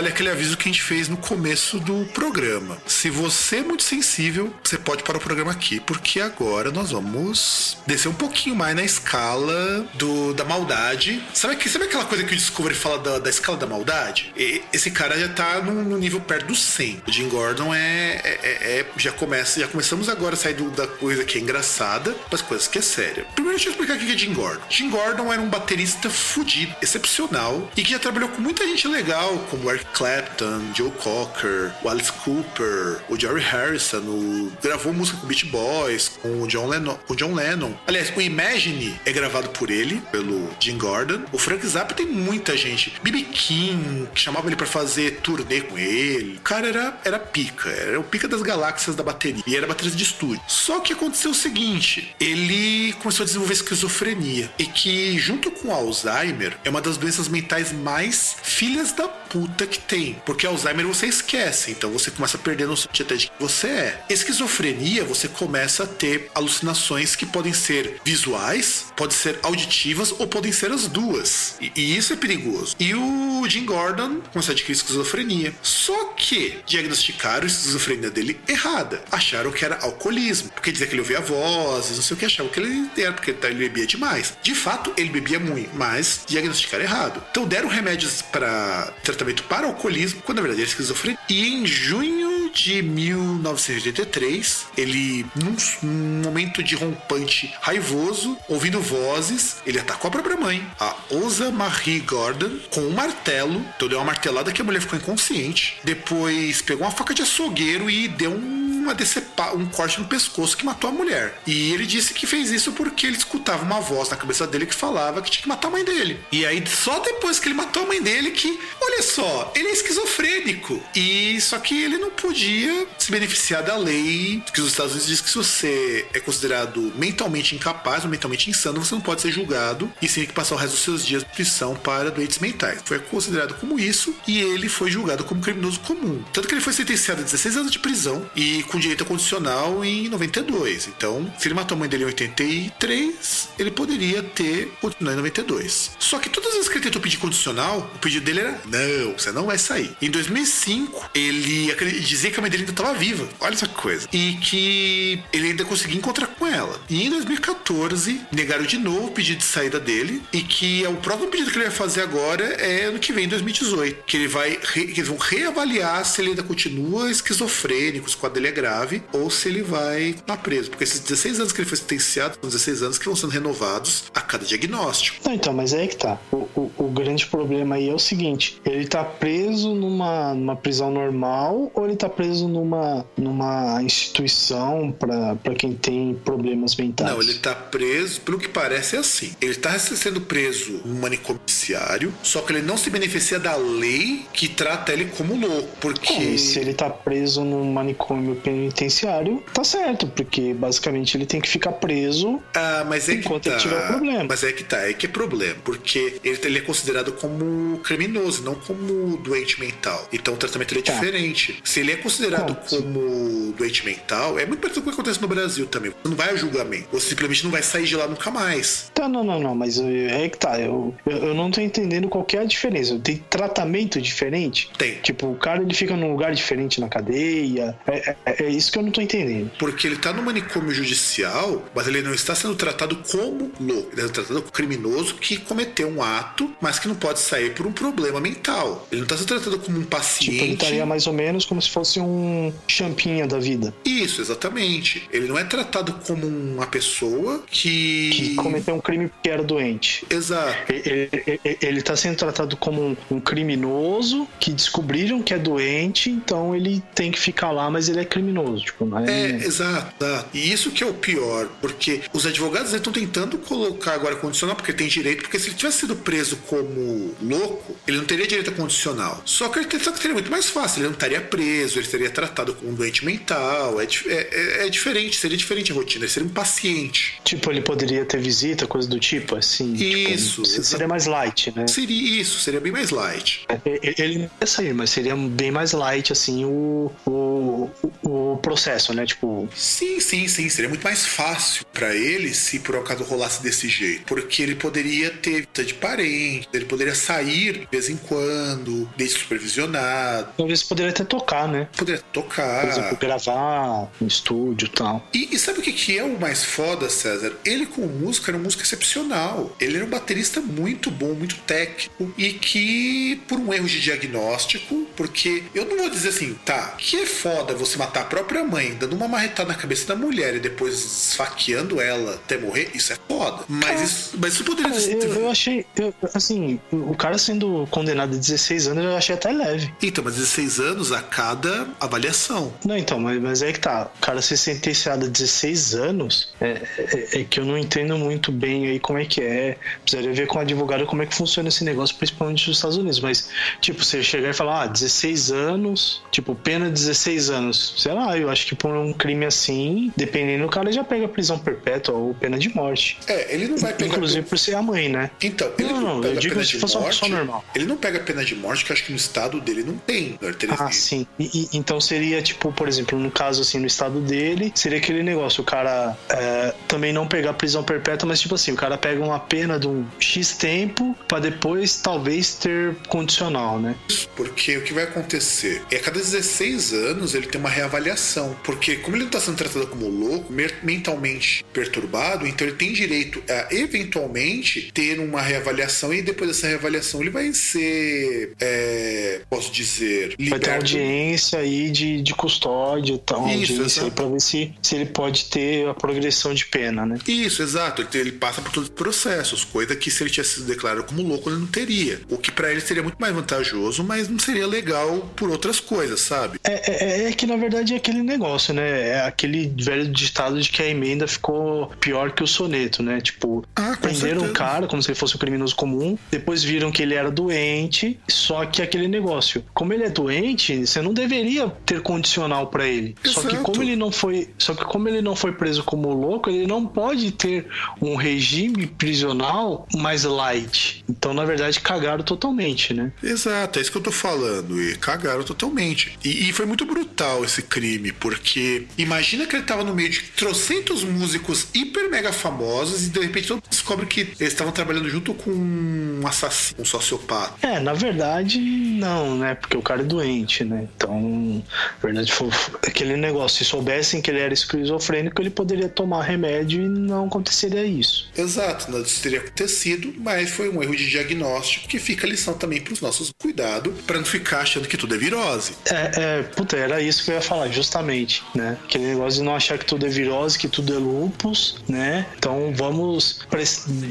Vale aquele aviso que a gente fez no começo do programa. Se você é muito sensível, você pode parar o programa aqui, porque agora nós vamos descer um pouquinho mais na escala do, da maldade. Sabe, que, sabe aquela coisa que o Discovery fala da, da escala da maldade? E- esse cara já tá no, no nível perto do 100. O Jim Gordon é, é- é- é- já começa, já começamos agora a sair do- da coisa que é engraçada para as coisas que é séria. Primeiro deixa eu explicar o que é Jim Gordon. Jim Gordon era um baterista fudido, excepcional e que já trabalhou com muita gente legal, como Eric Clapton, Joe Cocker, o Alice Cooper, o Jerry Harrison, o... gravou música com Beach Boys, com o John Lennon, com John Lennon. Aliás, o Imagine é gravado por ele, pelo Jim Gordon. O Frank Zappa tem muita gente. B.B. King, que chamava ele para fazer turnê com ele. O cara era, era pica, era o pica das galáxias da bateria. E era baterista de estúdio. Só que aconteceu o seguinte: ele começou a desenvolver esquizofrenia. E que, junto com Alzheimer, é uma das doenças mentais mais filhas da puta que tem. Porque Alzheimer você esquece, então você começa a perder noção de até de que você é. Esquizofrenia, você começa a ter alucinações que podem ser visuais, podem ser auditivas ou podem ser as duas. E, e isso é perigoso. E o Jim Gordon começou a adquirir esquizofrenia. Só que diagnosticaram a esquizofrenia dele errada. Acharam que era alcoolismo, porque dizia que ele ouvia vozes, não sei o que, achavam que ele era porque ele bebia demais. De fato, ele bebia muito, mas diagnosticaram errado. Então deram remédios para tratamento para alcoolismo, quando na verdade era esquizofrenia. E em junho de 1983, ele, num, num momento de rompante raivoso, ouvindo vozes, ele atacou a própria mãe, a Osa Marie Gordon, com um martelo. Então deu uma martelada que a mulher ficou inconsciente. Depois pegou uma faca de açougueiro e deu uma decepa, um corte no pescoço que matou a mulher. E ele disse que fez isso porque ele escutava uma voz na cabeça dele que falava que tinha que matar a mãe dele. E aí, só depois que ele matou a mãe dele, que, olha só, ele é esquizofrênico. E só que ele não podia se beneficiar da lei que os Estados Unidos diz que se você é considerado mentalmente incapaz ou mentalmente insano, você não pode ser julgado e sim que passar o resto dos seus dias de prisão para doentes mentais. Foi considerado como isso e ele foi julgado como criminoso comum. Tanto que ele foi sentenciado a 16 anos de prisão e com direito a condicional em 92. Então, se ele matou a mãe dele em 83, ele poderia ter continuado em 92. Só que todas as vezes que ele tentou pedir condicional, o pedido dele era: não, você não vai sair. Em 2005, ele dizia que a mãe dele ainda estava viva. Olha essa coisa. E que ele ainda conseguia encontrar com ela. E em 2014, negaram de novo o pedido de saída dele e que o próximo pedido que ele vai fazer agora é ano que vem, em 2018. Que ele vai re, que eles vão reavaliar se ele ainda continua esquizofrênico, se o quadro dele é grave, ou se ele vai estar preso. Porque esses 16 anos que ele foi sentenciado são 16 anos que vão sendo renovados a cada diagnóstico. Não, então, mas é aí que tá. O, o, o grande problema aí é o seguinte: ele tá preso numa, numa prisão normal ou ele tá preso numa, numa instituição para quem tem problemas mentais? Não, ele tá preso, pelo que parece, é assim. Ele tá sendo preso num manicômio judiciário, só que ele não se beneficia da lei que trata ele como louco. Porque. Bom, se ele tá preso num manicômio penitenciário, tá certo, porque basicamente ele tem que ficar preso ah, mas é enquanto que tá. ele tiver problema. Mas é que tá, é que é problema, porque ele, ele é considerado como criminoso, não como doente mental. Então o tratamento é Tá. diferente. Se ele é considerado Ponto. como doente mental, é muito parecido com o que acontece no Brasil também. Você não vai a julgamento, você simplesmente não vai sair de lá nunca mais. Tá, não, não, não, mas é que tá. Eu, eu, eu não tô entendendo qual é a diferença. Tem tratamento diferente? Tem. Tipo, o cara ele fica num lugar diferente na cadeia. É, é, é isso que eu não tô entendendo. Porque ele tá no manicômio judicial, mas ele não está sendo tratado como louco. Ele é tratado como criminoso que cometeu um ato, mas que não pode sair por um problema mental. Ele não está sendo tratado como um Tipo, ele paciente. estaria mais ou menos como se fosse um champinha da vida. Isso, exatamente. Ele não é tratado como uma pessoa que. Que cometeu um crime porque era doente. Exato. Ele, ele- ele tá sendo tratado como um, um criminoso que descobriram que é doente, então ele tem que ficar lá, mas ele é criminoso. Tipo, não É, é. exato, exato. E isso que é o pior, porque os advogados estão tentando colocar agora condicional, porque tem direito, porque se ele tivesse sido preso como louco, ele não teria direito a condicional. Só que ele tem- só que seria muito mais fácil, ele não estaria preso, ele seria tratado como um doente mental. É, é, é- é diferente, seria diferente a rotina, ele seria um paciente. Tipo, ele poderia ter visita, coisa do tipo, assim. Isso, Tipo, seria mais light, né? Seria isso, seria bem mais light. E- Ele não ia sair, mas seria bem mais light, assim, o, o, o processo, né? Tipo, Sim, sim, sim. Seria muito mais fácil pra ele se por acaso rolasse desse jeito. Porque ele poderia ter de parente, ele poderia sair de vez em quando, desde supervisionado, talvez poderia até tocar, né? poderia tocar. Por exemplo, gravar no estúdio e tal. E, sabe o que, que é o mais foda, César? Ele, como músico, era um músico excepcional. Ele era um baterista muito bom, muito técnico. E que, por um erro de diagnóstico, porque eu não vou dizer assim, tá, que é foda você matar a própria mãe, dando uma marretada na cabeça da mulher e depois esfaqueando ela até morrer, isso é foda. Mas, isso, mas isso poderia ser. eu, eu achei, eu, assim, o cara sendo condenado a 16 anos eu achei até leve. Então, mas 16 anos a cada avaliação. Não, então, mas, mas é que tá. O cara ser sentenciado a 16 anos é, é, é, que eu não entendo muito bem aí como é que é. Precisaria ver com o advogado como é que funciona esse negócio, principalmente nos Estados Unidos. Mas, tipo, você chegar e falar, ah, 16 anos, tipo, pena 16 anos. Sei lá, eu acho que por um crime assim, dependendo, o cara já pega prisão perpétua ou pena de morte. É, ele não vai pegar. Inclusive por ser a mãe, né? Então, ele Não, não, não, eu digo pena se fosse uma morte. pessoa normal. Ele não pega pena de morte, que acho que no estado dele não tem. arteria Ah, dele. sim. E- e- então seria, tipo, por exemplo, no caso, assim, no estado dele, seria aquele negócio, o cara é, também não pegar prisão perpétua, mas, tipo assim, o cara pega uma pena de um X tempo pra depois, talvez, ter condicional, né? Porque o que vai acontecer? É a cada 16 anos ele tem uma reavaliação. Porque, como ele não está sendo tratado como louco, mentalmente perturbado, então ele tem direito a eventualmente ter uma reavaliação e depois dessa reavaliação ele vai ser, é, posso dizer, Vai ter audiência aí de, de custódia e tal, Isso, audiência aí pra ver se, se ele pode ter a progressão de pena, né? Isso, exato. Ele, tem- ele passa por todos os processos, coisa que se ele tivesse sido declarado como louco, ele não teria. O que pra ele seria muito mais vantajoso, mas não seria legal por outras coisas, sabe? É, é, é que na verdade é aquele negócio, né? É aquele velho ditado de que a emenda ficou pior que o soneto, né? Tipo, Ah, prenderam o certeza. cara como se ele fosse um criminoso comum, depois viram que ele era doente, só que aquele negócio, como ele é doente, você não deveria ter condicional pra ele. Só que Exato. como ele não foi, só que como ele não foi preso como louco, ele não pode ter um regime prisional mais light. Então, na verdade, cagaram totalmente, né? Exato, é isso que eu tô falando. E cagaram totalmente. E, e foi muito brutal esse crime, porque imagina que ele tava no meio de trocentos músicos hiper mega famosos e de repente todo mundo descobre que eles estavam trabalhando junto com um assassino, um sociopata. É, na verdade, não, né? Porque o cara é doente, né? Então, na verdade, foi aquele negócio. Se soubessem que ele era esquizofrênico, ele poderia tomar remédio e não aconteceria isso. Exato, nada disso teria acontecido, mas foi um erro de diagnóstico que fica a lição também para os nossos cuidado, para não ficar achando que tudo é virose. É, é, puta, era isso que eu ia falar, justamente, né? Aquele negócio de não achar que tudo é virose, que tudo é lupus, né? Então vamos,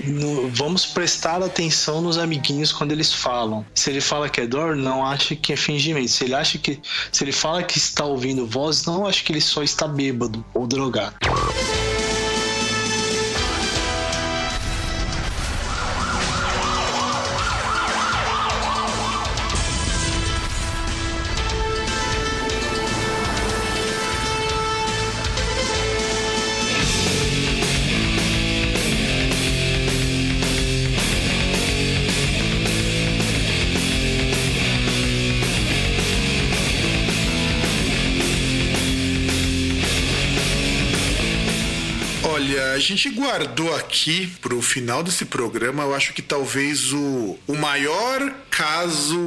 no- vamos prestar atenção nos amiguinhos quando eles falam. Se ele fala que é dor, não ache que é fingimento. Se ele acha que. Se ele fala que está ouvindo voz, não ache que ele só está bêbado ou drogado. Gente guardou aqui pro final desse programa, eu acho que talvez o, o maior caso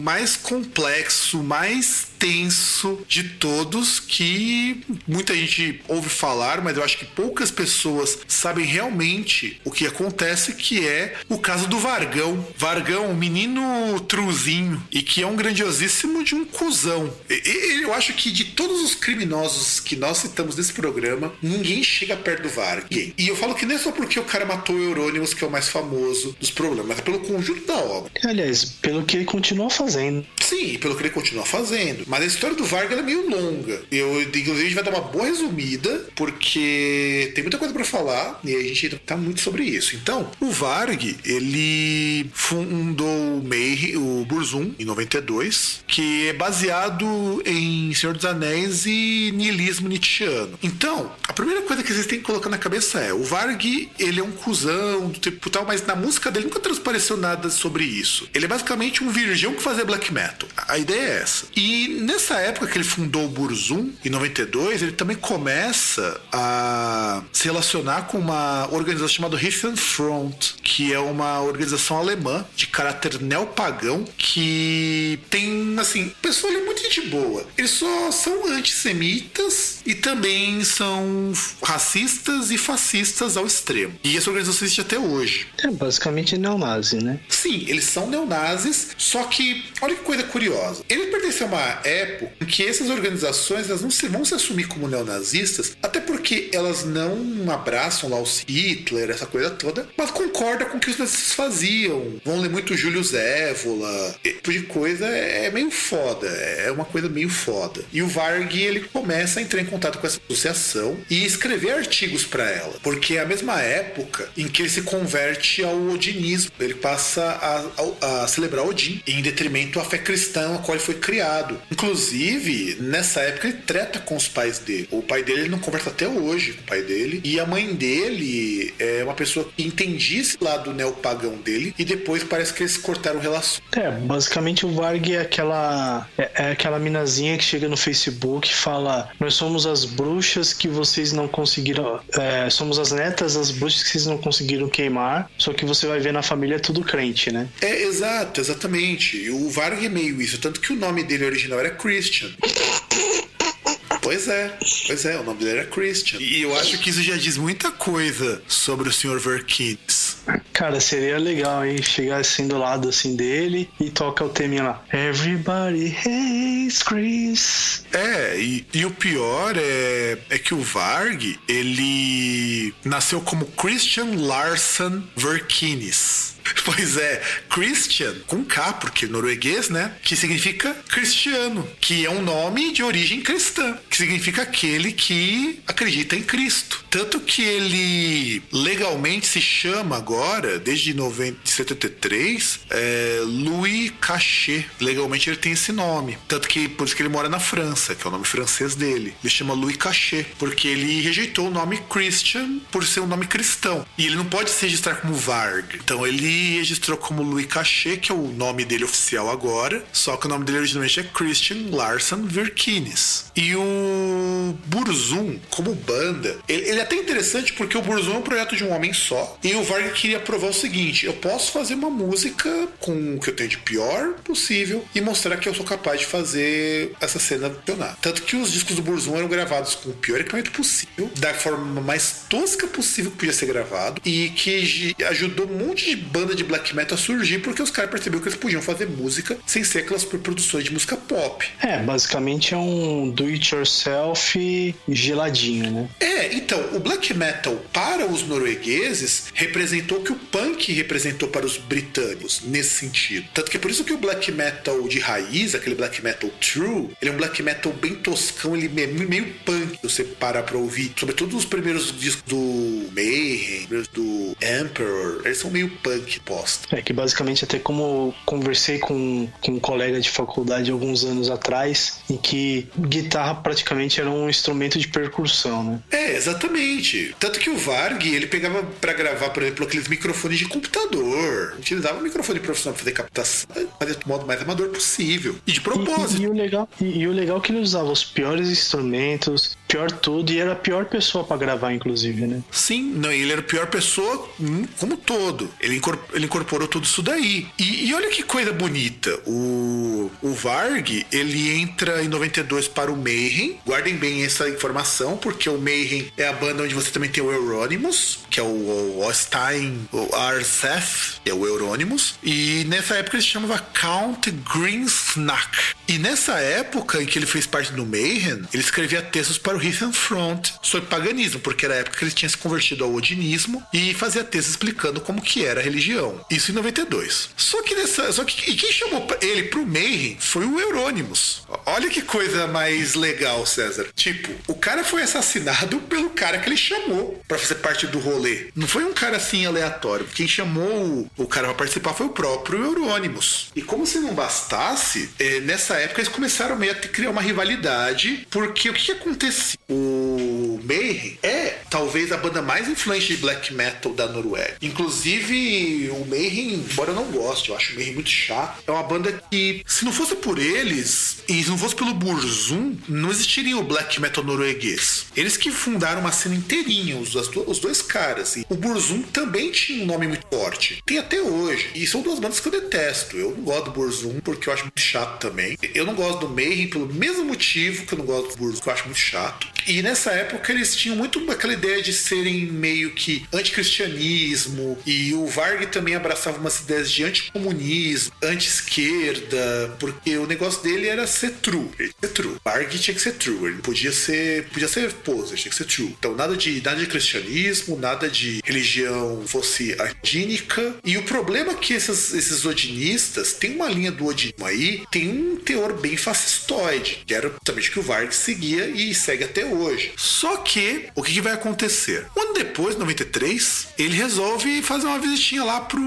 mais complexo, mais tenso de todos, que muita gente ouve falar, mas eu acho que poucas pessoas sabem realmente o que acontece, que é o caso do Vargão. Vargão, um menino truzinho, e que é um grandiosíssimo de um cuzão. E- Eu acho que de todos os criminosos que nós citamos nesse programa, ninguém chega perto do Varg. E eu falo que não é só porque o cara matou o Eurônimos, que é o mais famoso dos problemas, mas é pelo conjunto da obra. Aliás, pelo que ele continua fazendo. Sim, pelo que ele continua fazendo. Mas a história do Varg é meio longa. Eu, inclusive, a gente vai dar uma boa resumida, porque tem muita coisa pra falar e a gente tá muito sobre isso. Então, o Varg, ele fundou o Mayhem, o Burzum, em 92, que é baseado em Senhor dos Anéis e niilismo nietzscheano. Então, a primeira coisa que vocês têm que colocar na cabeça é: o Varg, ele é um cuzão do tipo tal, mas na música dele nunca transpareceu nada sobre isso. Ele é basicamente um virgão que fazia black metal. A ideia é essa. E nessa época que ele fundou o Burzum, em 92, ele também começa a se relacionar com uma organização chamada Riffen Front, que é uma organização alemã de caráter neopagão que tem, assim, pessoal ali muito gente boa. Eles só são antissemitas e também são racistas e fascistas ao extremo. E essa organização existe até hoje. É basicamente neonazi, né? Sim, eles são neonazis, só que olha que coisa curiosa. Eles pertencem a uma época em que essas organizações elas não se, vão se assumir como neonazistas, até porque elas não abraçam lá o Hitler, essa coisa toda, mas concordam com o que os nazistas faziam. Vão ler muito Júlio Zévola, tipo de coisa é meio foda, é uma coisa meio foda. E o Varg ele começa a entrar em contato com essa associação e escrever artigos para ela, porque é a mesma época em que ele se converte ao odinismo. Ele passa a, a, a celebrar Odin em detrimento à fé cristã a qual ele foi criado. Inclusive, nessa época ele treta com os pais dele. O pai dele ele não conversa até hoje com o pai dele. E a mãe dele é uma pessoa que entendia esse lado neopagão dele e depois parece que eles cortaram relação. É, basicamente o Varg é aquela é, é aquela minazinha que chega no Facebook e fala: "Nós somos as bruxas que vocês não conseguiram, é, somos as netas das bruxas que vocês não conseguiram queimar, só que você vai ver na família é tudo crente, né?" É, exato, exatamente. O Varg é meio isso, tanto que o nome dele original era Christian. Pois é, pois é, o nome dele era Christian. E eu acho que isso já diz muita coisa sobre o Sr. Verkins. Cara, seria legal, hein? Chegar assim do lado assim dele e toca o teminha lá. Everybody hates Chris. É, e, e o pior é, é que o Varg, ele nasceu como Christian Larsen Verkines. [laughs] Pois é, Christian, com K, porque norueguês, né? Que significa cristiano, que é um nome de origem cristã, que significa aquele que acredita em Cristo. Tanto que ele legalmente se chama agora, desde 90, 73, é, Louis Cachet. Legalmente ele tem esse nome. Tanto que por isso que ele mora na França, que é o nome francês dele. Ele chama Louis Cachet, porque ele rejeitou o nome Christian por ser um nome cristão. E ele não pode se registrar como Varg. Então ele registrou como Louis Cachet, que é o nome dele oficial agora, só que o nome dele originalmente é Christian Larson Verkines. E o Burzum, como banda, ele, ele, é até interessante porque o Burzum é um projeto de um homem só, e o Varg queria provar o seguinte: eu posso fazer uma música com o que eu tenho de pior possível e mostrar que eu sou capaz de fazer essa cena funcionar. Tanto que os discos do Burzum eram gravados com o pior equipamento possível, da forma mais tosca possível que podia ser gravado, e que ajudou um monte de banda de black metal surgir porque os caras perceberam que eles podiam fazer música sem ser aquelas produções de música pop. É, basicamente é um do it yourself geladinho, né? É, então, o black metal para os noruegueses representou o que o punk representou para os britânicos nesse sentido. Tanto que é por isso que o black metal de raiz, aquele black metal true, ele é um black metal bem toscão, ele é meio punk, você para pra ouvir. Sobretudo os primeiros discos do Mayhem, do Emperor, eles são meio punk posta. É que basicamente até como conversei com, com um colega de faculdade alguns anos atrás, em que guitarra praticamente era um instrumento de percussão, né? É, exatamente. Tanto que o Varg, ele pegava para gravar, por exemplo, aqueles microfones de computador. Utilizava o microfone profissional para fazer captação, fazer do modo mais amador possível. E de propósito. E, e, e o legal, e, e, o legal é que ele usava os piores instrumentos, pior tudo, e era a pior pessoa para gravar, inclusive, né? Sim, não, ele era a pior pessoa hum, como todo. Ele, ele incorporou tudo isso daí. E, e, olha que coisa bonita. O, o Varg, ele entra em 92 para o Mayhem. Guardem bem essa informação, porque o Mayhem é a banda onde você também tem o Euronymous, que é o, o Ostein, o Arseth, que é o Euronymous. E nessa época ele se chamava Count Greensnack. E nessa época em que ele fez parte do Mayhem, ele escrevia textos para o Front sobre paganismo, porque era a época que ele tinha se convertido ao odinismo e fazia textos explicando como que era a religião. Isso em 92. Só que nessa, só que e quem chamou ele pro Mayhem foi o Euronymous. Olha que coisa mais legal, César. Tipo, o cara foi assassinado pelo cara que ele chamou para fazer parte do rolê. Não foi um cara assim aleatório. Quem chamou o cara para participar foi o próprio Euronymous. E como se não bastasse, é, nessa época eles começaram meio a criar uma rivalidade, porque o que, que O Mayhem é talvez talvez a banda mais influente de black metal da Noruega. Inclusive, o Mayhem, embora eu não goste, eu acho o Mayhem muito chato, é uma banda que, se não fosse por eles, e se não fosse pelo Burzum, não existiria o black metal norueguês. Eles que fundaram uma cena inteirinha, os, os dois caras. E o Burzum também tinha um nome muito forte. Tem até hoje. E são duas bandas que eu detesto. Eu não gosto do Burzum porque eu acho muito chato também. Eu não gosto do Mayhem pelo mesmo motivo que eu não gosto do Burzum, que eu acho muito chato. E nessa época eles tinham muito aquela ideia de serem meio que anticristianismo. E o Varg também abraçava umas ideias de anticomunismo, anti-esquerda, porque o negócio dele era ser true. Ele ser true. Varg tinha que ser true. Ele podia ser, podia ser poser, tinha que ser true. Então nada de nada de cristianismo, nada de religião fosse adínica. E o problema é que esses, esses odinistas tem uma linha do odinismo aí, tem um teor bem fascistoide, que era justamente que o Varg seguia e segue até hoje. Só que o que, que vai acontecer? Um ano depois, 93, ele resolve fazer uma visitinha lá pro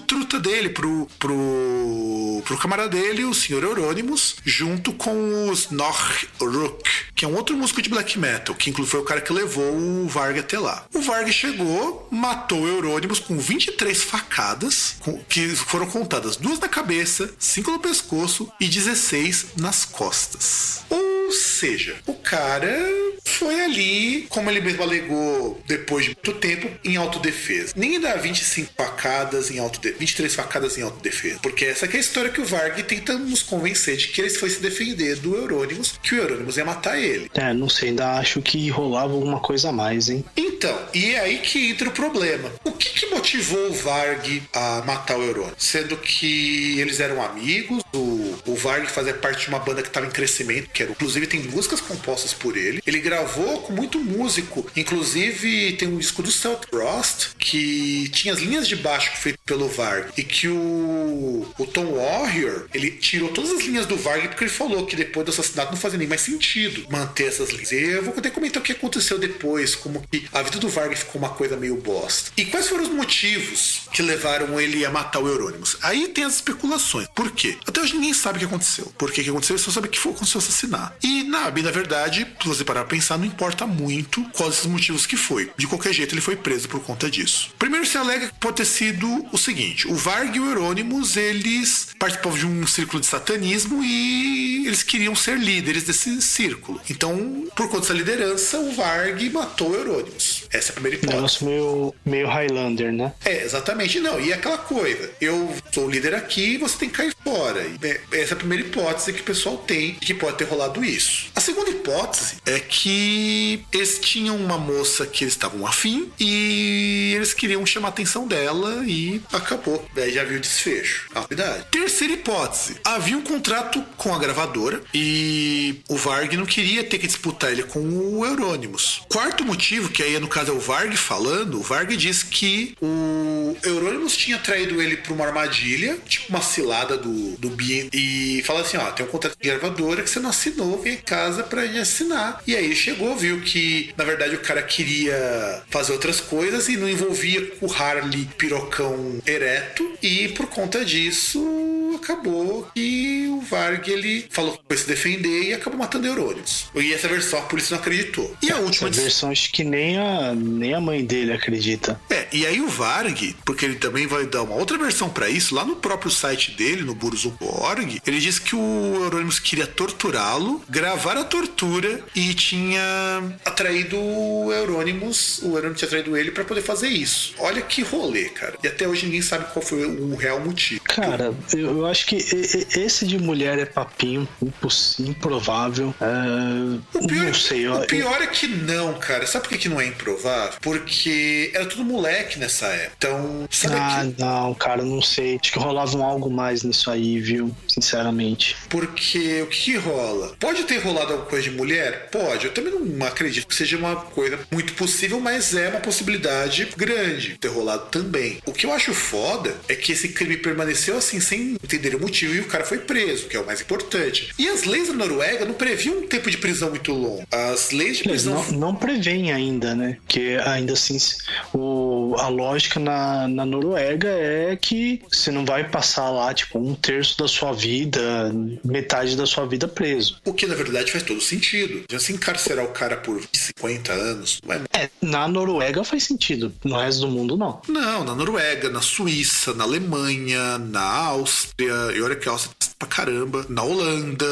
truta dele, pro, pro, pro camarada dele, o Sr. Eurônimos, junto com os Norruk, que é um outro músico de black metal, que inclusive foi o cara que levou o Varg até lá. O Varg chegou, matou o Eurônimos com 23 facadas, com, que foram contadas duas na cabeça, cinco no pescoço e 16 nas costas. Ou seja, o cara foi ali, como ele mesmo alegou depois de muito tempo, em autodefesa. Ninguém dá 25 facadas em autodefesa, 23 facadas em autodefesa. Porque essa é a história que o Varg tenta nos convencer de que ele foi se defender do Eurônimos, que o Eurônimos ia matar ele. É, não sei, ainda acho que rolava alguma coisa a mais, hein? Então, e é aí que entra o problema. O que, que motivou o Varg a matar o Eurônimos? Sendo que eles eram amigos, o, o Varg fazia parte de uma banda que estava em crescimento, que era, inclusive tem músicas compostas por ele. Ele gravou com muito músico, inclusive tem um disco do South Frost que tinha as linhas de baixo feito pelo Varg e que o, o Tom Warrior ele tirou todas as linhas do Varg porque ele falou que depois do assassinato não fazia nem mais sentido manter essas linhas. E eu vou até comentar o que aconteceu depois, como que a vida do Varg ficou uma coisa meio bosta. E quais foram os motivos que levaram ele a matar o Eurônimos? Aí tem as especulações. Por quê? Até hoje ninguém sabe o que aconteceu. Por que, que aconteceu? Só sabe que foi aconteceu assassinar. E na, na verdade, se você parar pra pensar, não importa muito quais esses motivos que foi. De qualquer jeito, ele foi preso por conta disso. Primeiro se alega que pode ter sido o seguinte: o Varg e o Eurônimos, eles participavam de um círculo de satanismo e eles queriam ser líderes desse círculo. Então, por conta dessa liderança, o Varg matou o Eurônimos. Essa é a primeira hipótese. Negócio meio, meio Highlander, né? É, exatamente. Não, e aquela coisa, eu sou o líder aqui você tem que cair fora. É, essa é a primeira hipótese que o pessoal tem de que pode ter rolado isso. A segunda hipótese é que eles tinham uma moça que eles estavam afim e eles queriam chamar a atenção dela e acabou. Daí já viu o desfecho. A. Terceira hipótese: havia um contrato com a gravadora e o Varg não queria ter que disputar ele com o Eurônimos. Quarto motivo, que aí no caso é o Varg falando, o Varg diz que o Eurônimos tinha traído ele para uma armadilha, tipo uma cilada do, do Bien, e fala assim: ó, tem um contrato de gravadora que você não assinou, vem em casa pra gente assinar. E aí chegou, viu que na verdade o cara queria fazer outras coisas e não envolvia o Harley pirocão ereto, e por conta disso acabou que o Varg ele falou que foi se defender e acabou matando Eurônimos. E essa versão a polícia não acreditou. E a última Essa versão acho que nem a, nem a mãe dele acredita. É, e aí o Varg, porque ele também vai dar uma outra versão pra isso, lá no próprio site dele, no Burzum.org, ele diz que o Eurônimos queria torturá-lo, gravar a tortura e tinha atraído o Eurônimos, o Eurônimos tinha atraído ele pra poder fazer isso. Olha que rolê, cara. E até hoje ninguém sabe qual foi o real motivo. Cara, eu, eu acho que esse de mulher é papinho, imposs- improvável. É, O pior, não sei, eu, o pior é que não, cara. Sabe por que, não é improvável? Porque era tudo moleque nessa época. Então, sabe Ah, que... não, cara, não sei. Acho que rolava um algo mais nisso aí, viu? Sinceramente. Porque o que, que rola? Pode ter rolado alguma coisa de mulher? Pode. Eu também não acredito que seja uma coisa muito possível, mas é uma possibilidade grande ter rolado também. O que eu acho foda é que esse crime permaneceu assim, sem entender o motivo, e o cara foi preso, que é o mais importante. E as leis da Noruega não previam um tempo de prisão muito longo. As leis de prisão. não, não prevêem ainda, né? Que ainda assim, o a lógica na, na Noruega é que você não vai passar lá, tipo, um terço da sua vida, metade da sua vida preso. O que na verdade faz todo sentido. Já se encarcerar o cara por 50 anos, não é É, na Noruega faz sentido, no resto do mundo não. Não, na Noruega, na Suíça, na Alemanha, na Áustria, e olha que a Áustria tá pra caramba, na Holanda.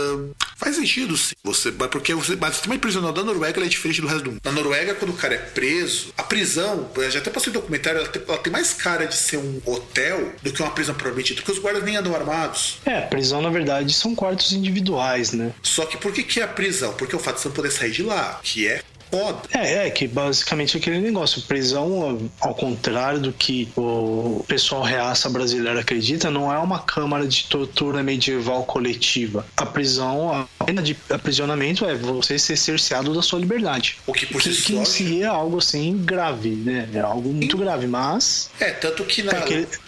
Faz sentido, sim. Você, mas porque você, mas o sistema prisional da Noruega é diferente do resto do mundo. Na Noruega, quando o cara é preso, a prisão, já até passei no documentário, ela tem, ela tem mais cara de ser um hotel do que uma prisão propriamente dita, porque os guardas nem andam armados. É, prisão na verdade são quartos individuais, né? Só que por que, que é a prisão? Porque o fato de você não poder sair de lá, que é foda. É, é que basicamente é aquele negócio. Prisão, ao contrário do que o pessoal reaça brasileiro acredita, não é uma câmara de tortura medieval coletiva. A prisão, a pena de aprisionamento é você ser cerceado da sua liberdade. O que por Que, si que só. em si é algo assim grave, né? É algo muito grave, mas É, tanto que, na,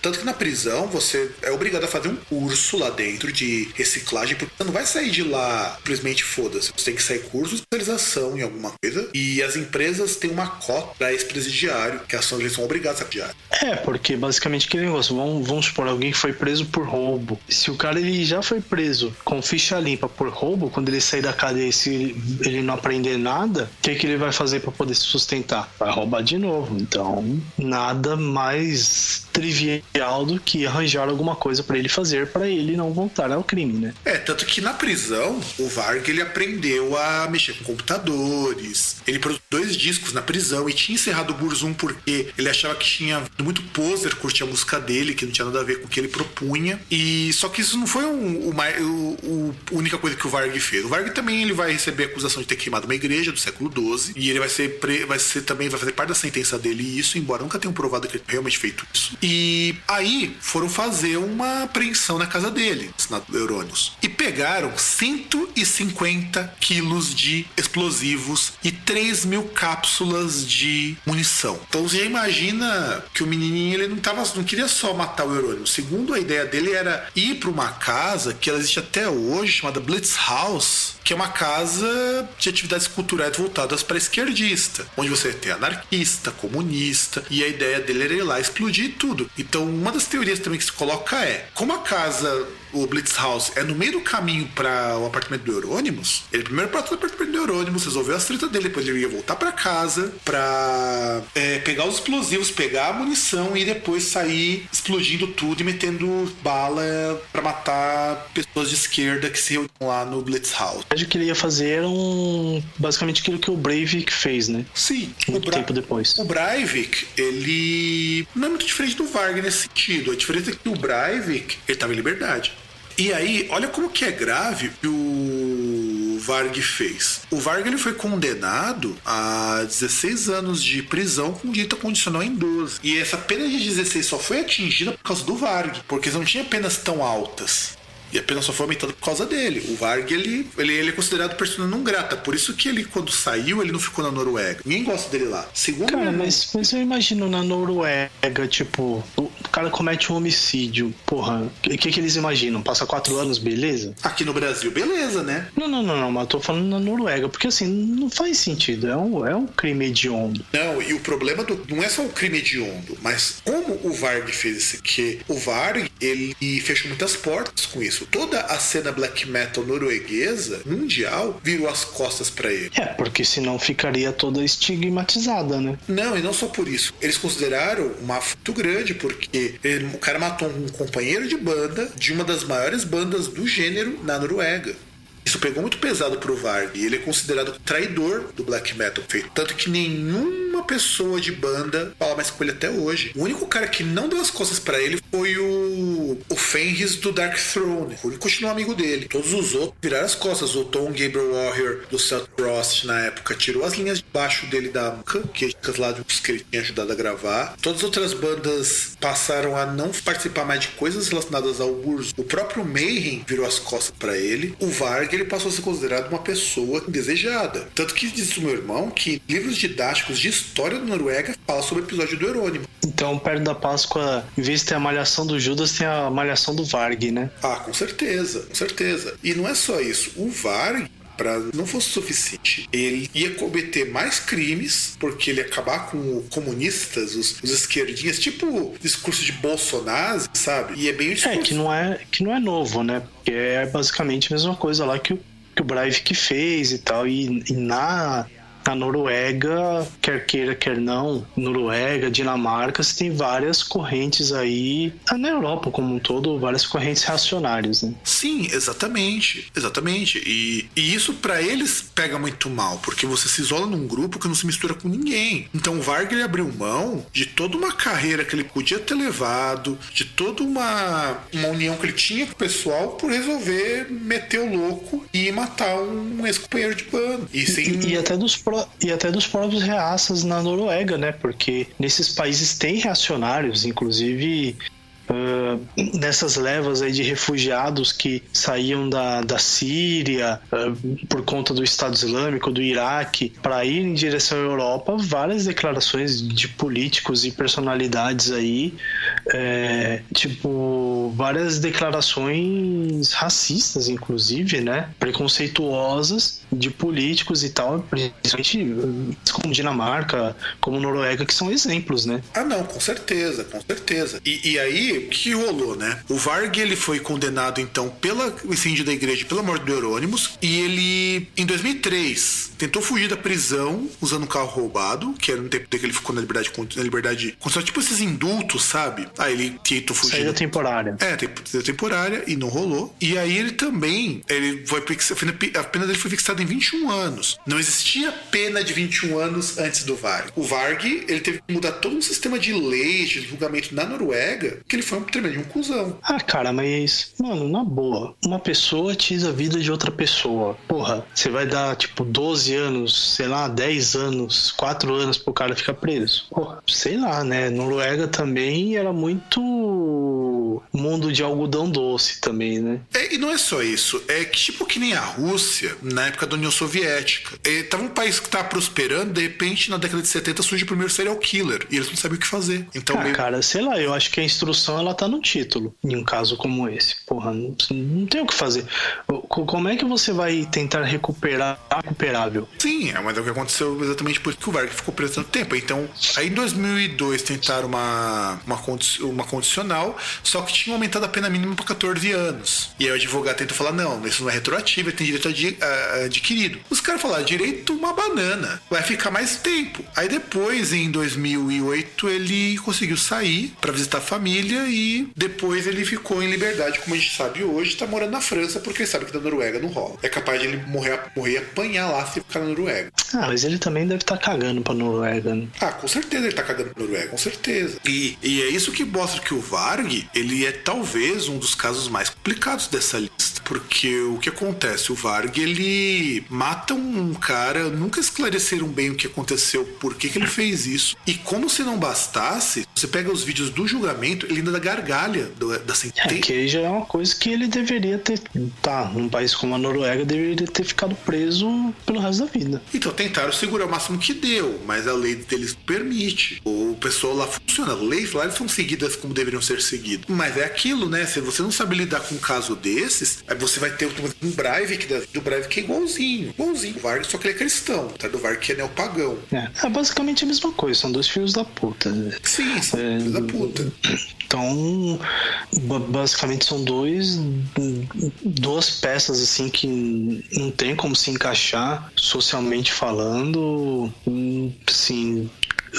tanto que na prisão você é obrigado a fazer um curso lá dentro de reciclagem, porque você não vai sair de lá simplesmente foda-se. Você tem que sair curso de especialização em alguma coisa. E as empresas têm uma cota para ex-presidiário, que são, eles são obrigados a presidiário. É, porque basicamente aquele negócio, vamos, vamos supor, alguém que foi preso por roubo. Se o cara ele já foi preso com ficha limpa por roubo, quando ele sair da cadeia, se ele, ele não aprender nada, o que, que ele vai fazer para poder se sustentar? Vai roubar de novo. Então, nada mais trivial do que arranjar alguma coisa para ele fazer para ele não voltar ao crime, né? É, tanto que na prisão, o Varg ele aprendeu a mexer com computadores. Ele produziu dois discos na prisão e tinha encerrado o Burzum porque ele achava que tinha muito poser, curtia a música dele, que não tinha nada a ver com o que ele propunha. E só que isso não foi um- o mai- o- o- a única coisa que o Varg fez. O Varg também ele vai receber a acusação de ter queimado uma igreja do século XII e ele vai ser, pre- vai ser também vai fazer parte da sentença dele isso, embora nunca tenham provado que ele realmente feito isso. E aí foram fazer uma apreensão na casa dele, na Eurônios. E pegaram 150 quilos de explosivos e 3 mil cápsulas de munição. Então você imagina que o menininho ele não, tava, não queria só matar o Eurônio. Segundo a ideia dele era ir para uma casa que ela existe até hoje, chamada Blitz House, que é uma casa de atividades culturais voltadas para esquerdista, onde você tem anarquista, comunista, e a ideia dele era ir lá explodir tudo. Então, uma das teorias também que se coloca é: como a casa o Blitz House é no meio do caminho para o apartamento do Eurônimos, ele primeiro partiu do apartamento do Eurônimos, resolveu as tretas dele, depois ele ia voltar para casa para pegar os explosivos, pegar a munição e depois sair explodindo tudo e metendo bala para matar pessoas de esquerda que se reuniam lá no Blitz House. O que ele ia fazer era um, basicamente aquilo que o Breivik fez, né? Sim, o, Muito tempo depois. o Breivik, ele não é muito diferente do Varg nesse sentido. A diferença é que o Breivik, ele estava em liberdade. E aí, olha como que é grave o Varg fez. O Varg ele foi condenado a 16 anos de prisão com direito condicional em 12. E essa pena de 16 só foi atingida por causa do Varg, porque não tinha penas tão altas. E a pena só foi aumentada por causa dele. O Varg, ele, ele, ele é considerado persona não grata. Por isso que ele, quando saiu, ele não ficou na Noruega. Ninguém gosta dele lá. Segundo Cara, irmão- mas, mas eu imagino na Noruega, tipo, o cara comete um homicídio. Porra, o que, que eles imaginam? Passa quatro anos, beleza? Aqui no Brasil, beleza, né? Não, não, não, não, mas eu tô falando na Noruega, porque assim, não faz sentido. É um, é um crime hediondo. Não, e o problema do, não é só o crime hediondo, mas como o Varg fez isso aqui. O Varg, ele fechou muitas portas com isso. Toda a cena black metal norueguesa, mundial, virou as costas pra ele. É, porque senão ficaria toda estigmatizada, né? Não, e não só por isso. Eles consideraram uma muito grande, porque ele- o cara matou um companheiro de banda de uma das maiores bandas do gênero na Noruega. Isso pegou muito pesado pro Varg. Ele é considerado traidor do black metal feito. Tanto que nenhuma pessoa de banda fala mais com ele até hoje. O único cara que não deu as costas pra ele foi o, o Fenris do Dark Throne. Ele continuou amigo dele. Todos os outros viraram as costas. O Tom Gabriel Warrior do Celtic Frost na época tirou as linhas de baixo dele da Anka, que é lá dos que ele tinha ajudado a gravar. Todas as outras bandas passaram a não participar mais de coisas relacionadas ao Burz. O próprio Mayhem virou as costas pra ele. O Varg ele passou a ser considerado uma pessoa indesejada. Tanto que diz o meu irmão que livros didáticos de história da Noruega falam sobre o episódio do Eurônimo. Então, perto da Páscoa, em vez de ter a malhação do Judas, tem a malhação do Varg, né? Ah, com certeza, com certeza. E não é só isso. O Varg, para não fosse suficiente, ele ia cometer mais crimes, porque ele ia acabar com os comunistas, os, os esquerdinhas, tipo discurso de Bolsonaro, sabe? E é bem É, que não é, que não é novo, né? Porque é basicamente a mesma coisa lá que o, que o Breivik fez e tal. E, e na, na Noruega, quer queira, quer não, Noruega, Dinamarca, você tem várias correntes aí, ah, na Europa como um todo, várias correntes reacionárias, né? Sim, exatamente, exatamente. E, e isso para eles pega muito mal, porque você se isola num grupo que não se mistura com ninguém. Então o Varg ele abriu mão de toda uma carreira que ele podia ter levado, de toda uma, uma união que ele tinha com o pessoal por resolver meter o louco e matar um ex-companheiro de bando. E, sem... E, e até dos pró- e até dos próprios reaças na Noruega, né? Porque nesses países tem reacionários, inclusive ah, nessas levas aí de refugiados que saíam da, da Síria ah, por conta do Estado Islâmico, do Iraque, para ir em direção à Europa, várias declarações de políticos e personalidades aí, é, tipo, várias declarações racistas, inclusive, né? Preconceituosas de políticos e tal, principalmente eh, como Dinamarca, como Noruega, que são exemplos, né? Ah, não, com certeza, com certeza. E, e aí, o que rolou, né? O Varg, ele foi condenado, então, pelo incêndio da igreja pela morte do Eurônimos, e ele, em 2003, tentou fugir da prisão usando um carro roubado, que era no tempo que ele ficou na liberdade, na liberdade condicional, tipo esses indultos, sabe? Aí ele tentou fugir. Saída temporária. É, temp- temporária e não rolou. E aí ele também, ele foi a pena dele foi fixada em 21 anos. Não existia pena de 21 anos antes do Varg. O Varg, ele teve que mudar todo um sistema de leis, de julgamento na Noruega, que ele foi um tremendo um cuzão. Ah, cara, mas, mano, na boa, uma pessoa tira a vida de outra pessoa. Porra, você vai dar, tipo, 12 anos, sei lá, 10 anos, 4 anos pro cara ficar preso. Porra, sei lá, né? Noruega também era muito mundo de algodão doce também, né? É, e não é só isso, é que tipo que nem a Rússia, na época da União Soviética. É, tava um país que tava prosperando, de repente, na década de 70, surge o primeiro serial killer. E eles não sabiam o que fazer. Então, Ah, meio- cara, sei lá, eu acho que a instrução ela tá no título, em um caso como esse. Porra, não, não tem o que fazer. Co- Como é que você vai tentar recuperar recuperável? Sim, é, mas é o que aconteceu exatamente por isso que o Varg ficou preso tanto tempo. Então, aí em 2002 tentaram uma, uma, condi- uma condicional, só que tinha aumentado a pena mínima para 14 anos. E aí o advogado tentou falar: não, isso não é retroativo, ele tem direito adi- a- adquirido. Os caras falaram: direito uma banana, vai ficar mais tempo. Aí depois, em 2008, ele conseguiu sair para visitar a família e depois ele ficou em liberdade, como a gente sabe hoje, tá morando na França porque ele sabe que da Noruega não rola. É capaz de ele morrer, morrer e apanhar lá se ficar na Noruega. Ah, mas ele também deve estar cagando pra Noruega, né? Ah, com certeza ele tá cagando pra Noruega, com certeza. E, e é isso que mostra que o Varg, ele é talvez um dos casos mais complicados dessa lista. Porque o que acontece? O Varg, ele mata um cara, nunca esclareceram bem o que aconteceu, por que, que ele fez isso. E como se não bastasse, você pega os vídeos do julgamento, ele ainda dá gargalha do- da É, sentença. que aí já é uma coisa que ele deveria ter. Tá, num país como a Noruega, deveria ter ficado preso pelo resto da vida. Então tentaram segurar o máximo que deu, mas a lei deles permite. O pessoal lá funciona. Leis lá são seguidas como deveriam ser seguidas. Mas é aquilo, né? Se você não sabe lidar com um caso desses, aí você vai ter um Breivik do Breivik é igualzinho. Igualzinho. O Varg, só que ele é cristão. Tá? Do Varg que é neopagão. É, é basicamente a mesma coisa, são dois filhos da puta. Sim, são É, filhos da puta. Então, ba- basicamente são dois duas peças assim que não tem como se encaixar socialmente falando. Hum, Sim,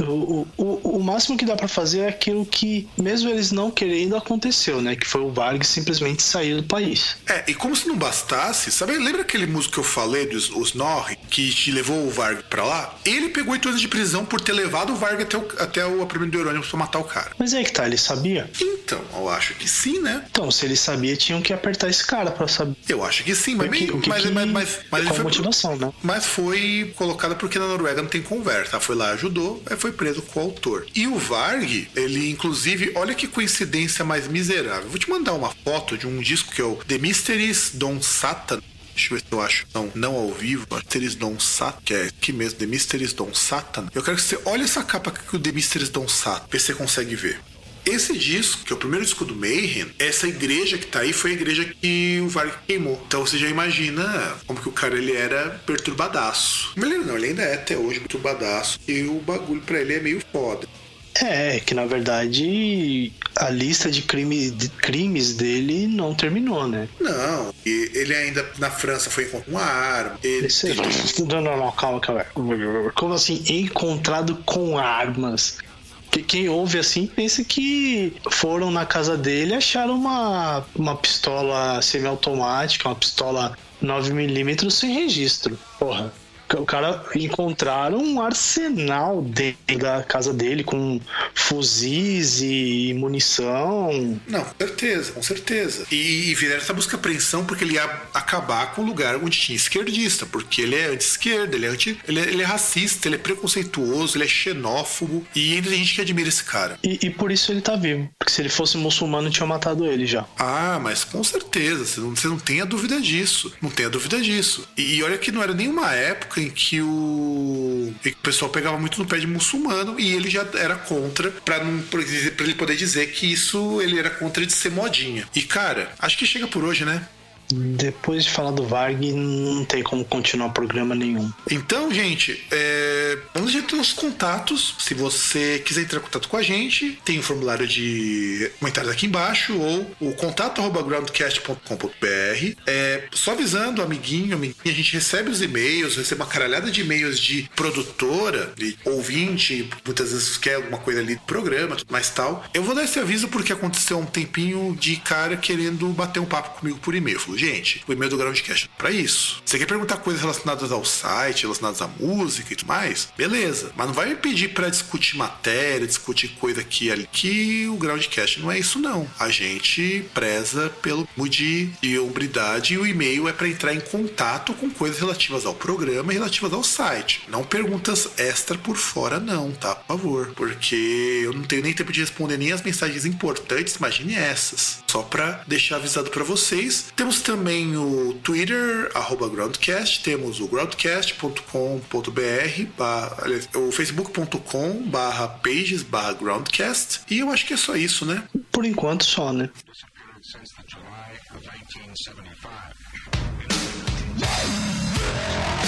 o, o, o máximo que dá pra fazer é aquilo que, mesmo eles não querendo, aconteceu, né? Que foi o Varg simplesmente sair do país. É, e como se não bastasse, sabe, lembra aquele músico que eu falei dos os Snorri, que te levou o Varg pra lá? Ele pegou oito anos de prisão por ter levado o Varg até o, até o aprimento do Eurônimo pra matar o cara. Mas é que tá, ele sabia? Então, eu acho que sim, né? Então, se ele sabia, tinham que apertar esse cara pra saber. Eu acho que sim, mas, O que- meio- o que mas, que- mas, mas, ele foi motivação, né? Mas foi colocado porque na Noruega não tem conversa. Foi lá, ajudou, aí foi preso com o autor. E o Varg, ele inclusive, olha que coincidência mais miserável. Vou te mandar uma foto de um disco que é o The Mysteries Don Satan. Deixa eu ver se eu acho. Não, não ao vivo. Mysteries Don Satan, que é aqui mesmo, The Mysteries Don Satan. Eu quero que você olhe essa capa que o The Mysteries Don Satan. Vê se você consegue ver. Esse disco, que é o primeiro disco do Mayhem, essa igreja que tá aí foi a igreja que o Varg queimou. Então você já imagina como que o cara ele era perturbadaço. Mas ele não, ele ainda é até hoje perturbadaço. E o bagulho pra ele é meio foda. É, que na verdade a lista de, crime, de crimes dele não terminou, né? Não, e ele ainda na França foi encontrado uma arma. Ele... Esse- Não, não, não, calma, calma. Como assim, encontrado com armas? Que- Quem ouve assim pensa que foram na casa dele e acharam uma, uma pistola semiautomática, uma pistola 9mm sem registro. Porra. O cara encontraram um arsenal dentro da casa dele com fuzis e munição. Não, com certeza, com certeza. E, e fizeram essa busca apreensão porque ele ia acabar com o lugar onde tinha esquerdista, porque ele é anti-esquerda, ele é anti. Ele é, ele é racista, ele é preconceituoso, ele é xenófobo. E ainda tem gente que admira esse cara. E, e por isso ele tá vivo. Porque se ele fosse muçulmano, tinha matado ele já. Ah, mas com certeza, você não, você não tem a dúvida disso. Não tem a dúvida disso. E, e olha que não era nenhuma época em que o, em que o pessoal pegava muito no pé de muçulmano e ele já era contra, pra, não, pra ele poder dizer que isso ele era contra de ser modinha. E cara, acho que chega por hoje, né? Depois de falar do Varg, não tem como continuar programa nenhum. Então, gente, é... vamos deixar os contatos. Se você quiser entrar em contato com a gente, tem o formulário de comentários aqui embaixo ou o contato arroba groundcast.com.br. É, só avisando, amiguinho, amiguinha, a gente recebe os e-mails, recebe uma caralhada de e-mails de produtora, de ouvinte, muitas vezes quer alguma coisa ali do programa, tudo mais tal. Eu vou dar esse aviso porque aconteceu um tempinho de cara querendo bater um papo comigo por e-mail. Gente, o e-mail do Groundcast é pra isso. Você quer perguntar coisas relacionadas ao site, relacionadas à música e tudo mais? Beleza. Mas não vai me pedir pra discutir matéria, discutir coisa aqui e ali, que o Groundcast não é isso não. A gente preza pelo de, de hombridade e o e-mail é pra entrar em contato com coisas relativas ao programa e relativas ao site. Não perguntas extra por fora não, tá? Por favor. Porque eu não tenho nem tempo de responder nem as mensagens importantes, imagine essas. Só pra deixar avisado pra vocês. Temos também o Twitter, arroba Groundcast, temos o groundcast.com.br, o facebook.com barra pages barra Groundcast. E eu acho que é só isso, né? Por enquanto só, né? since the July of 1975.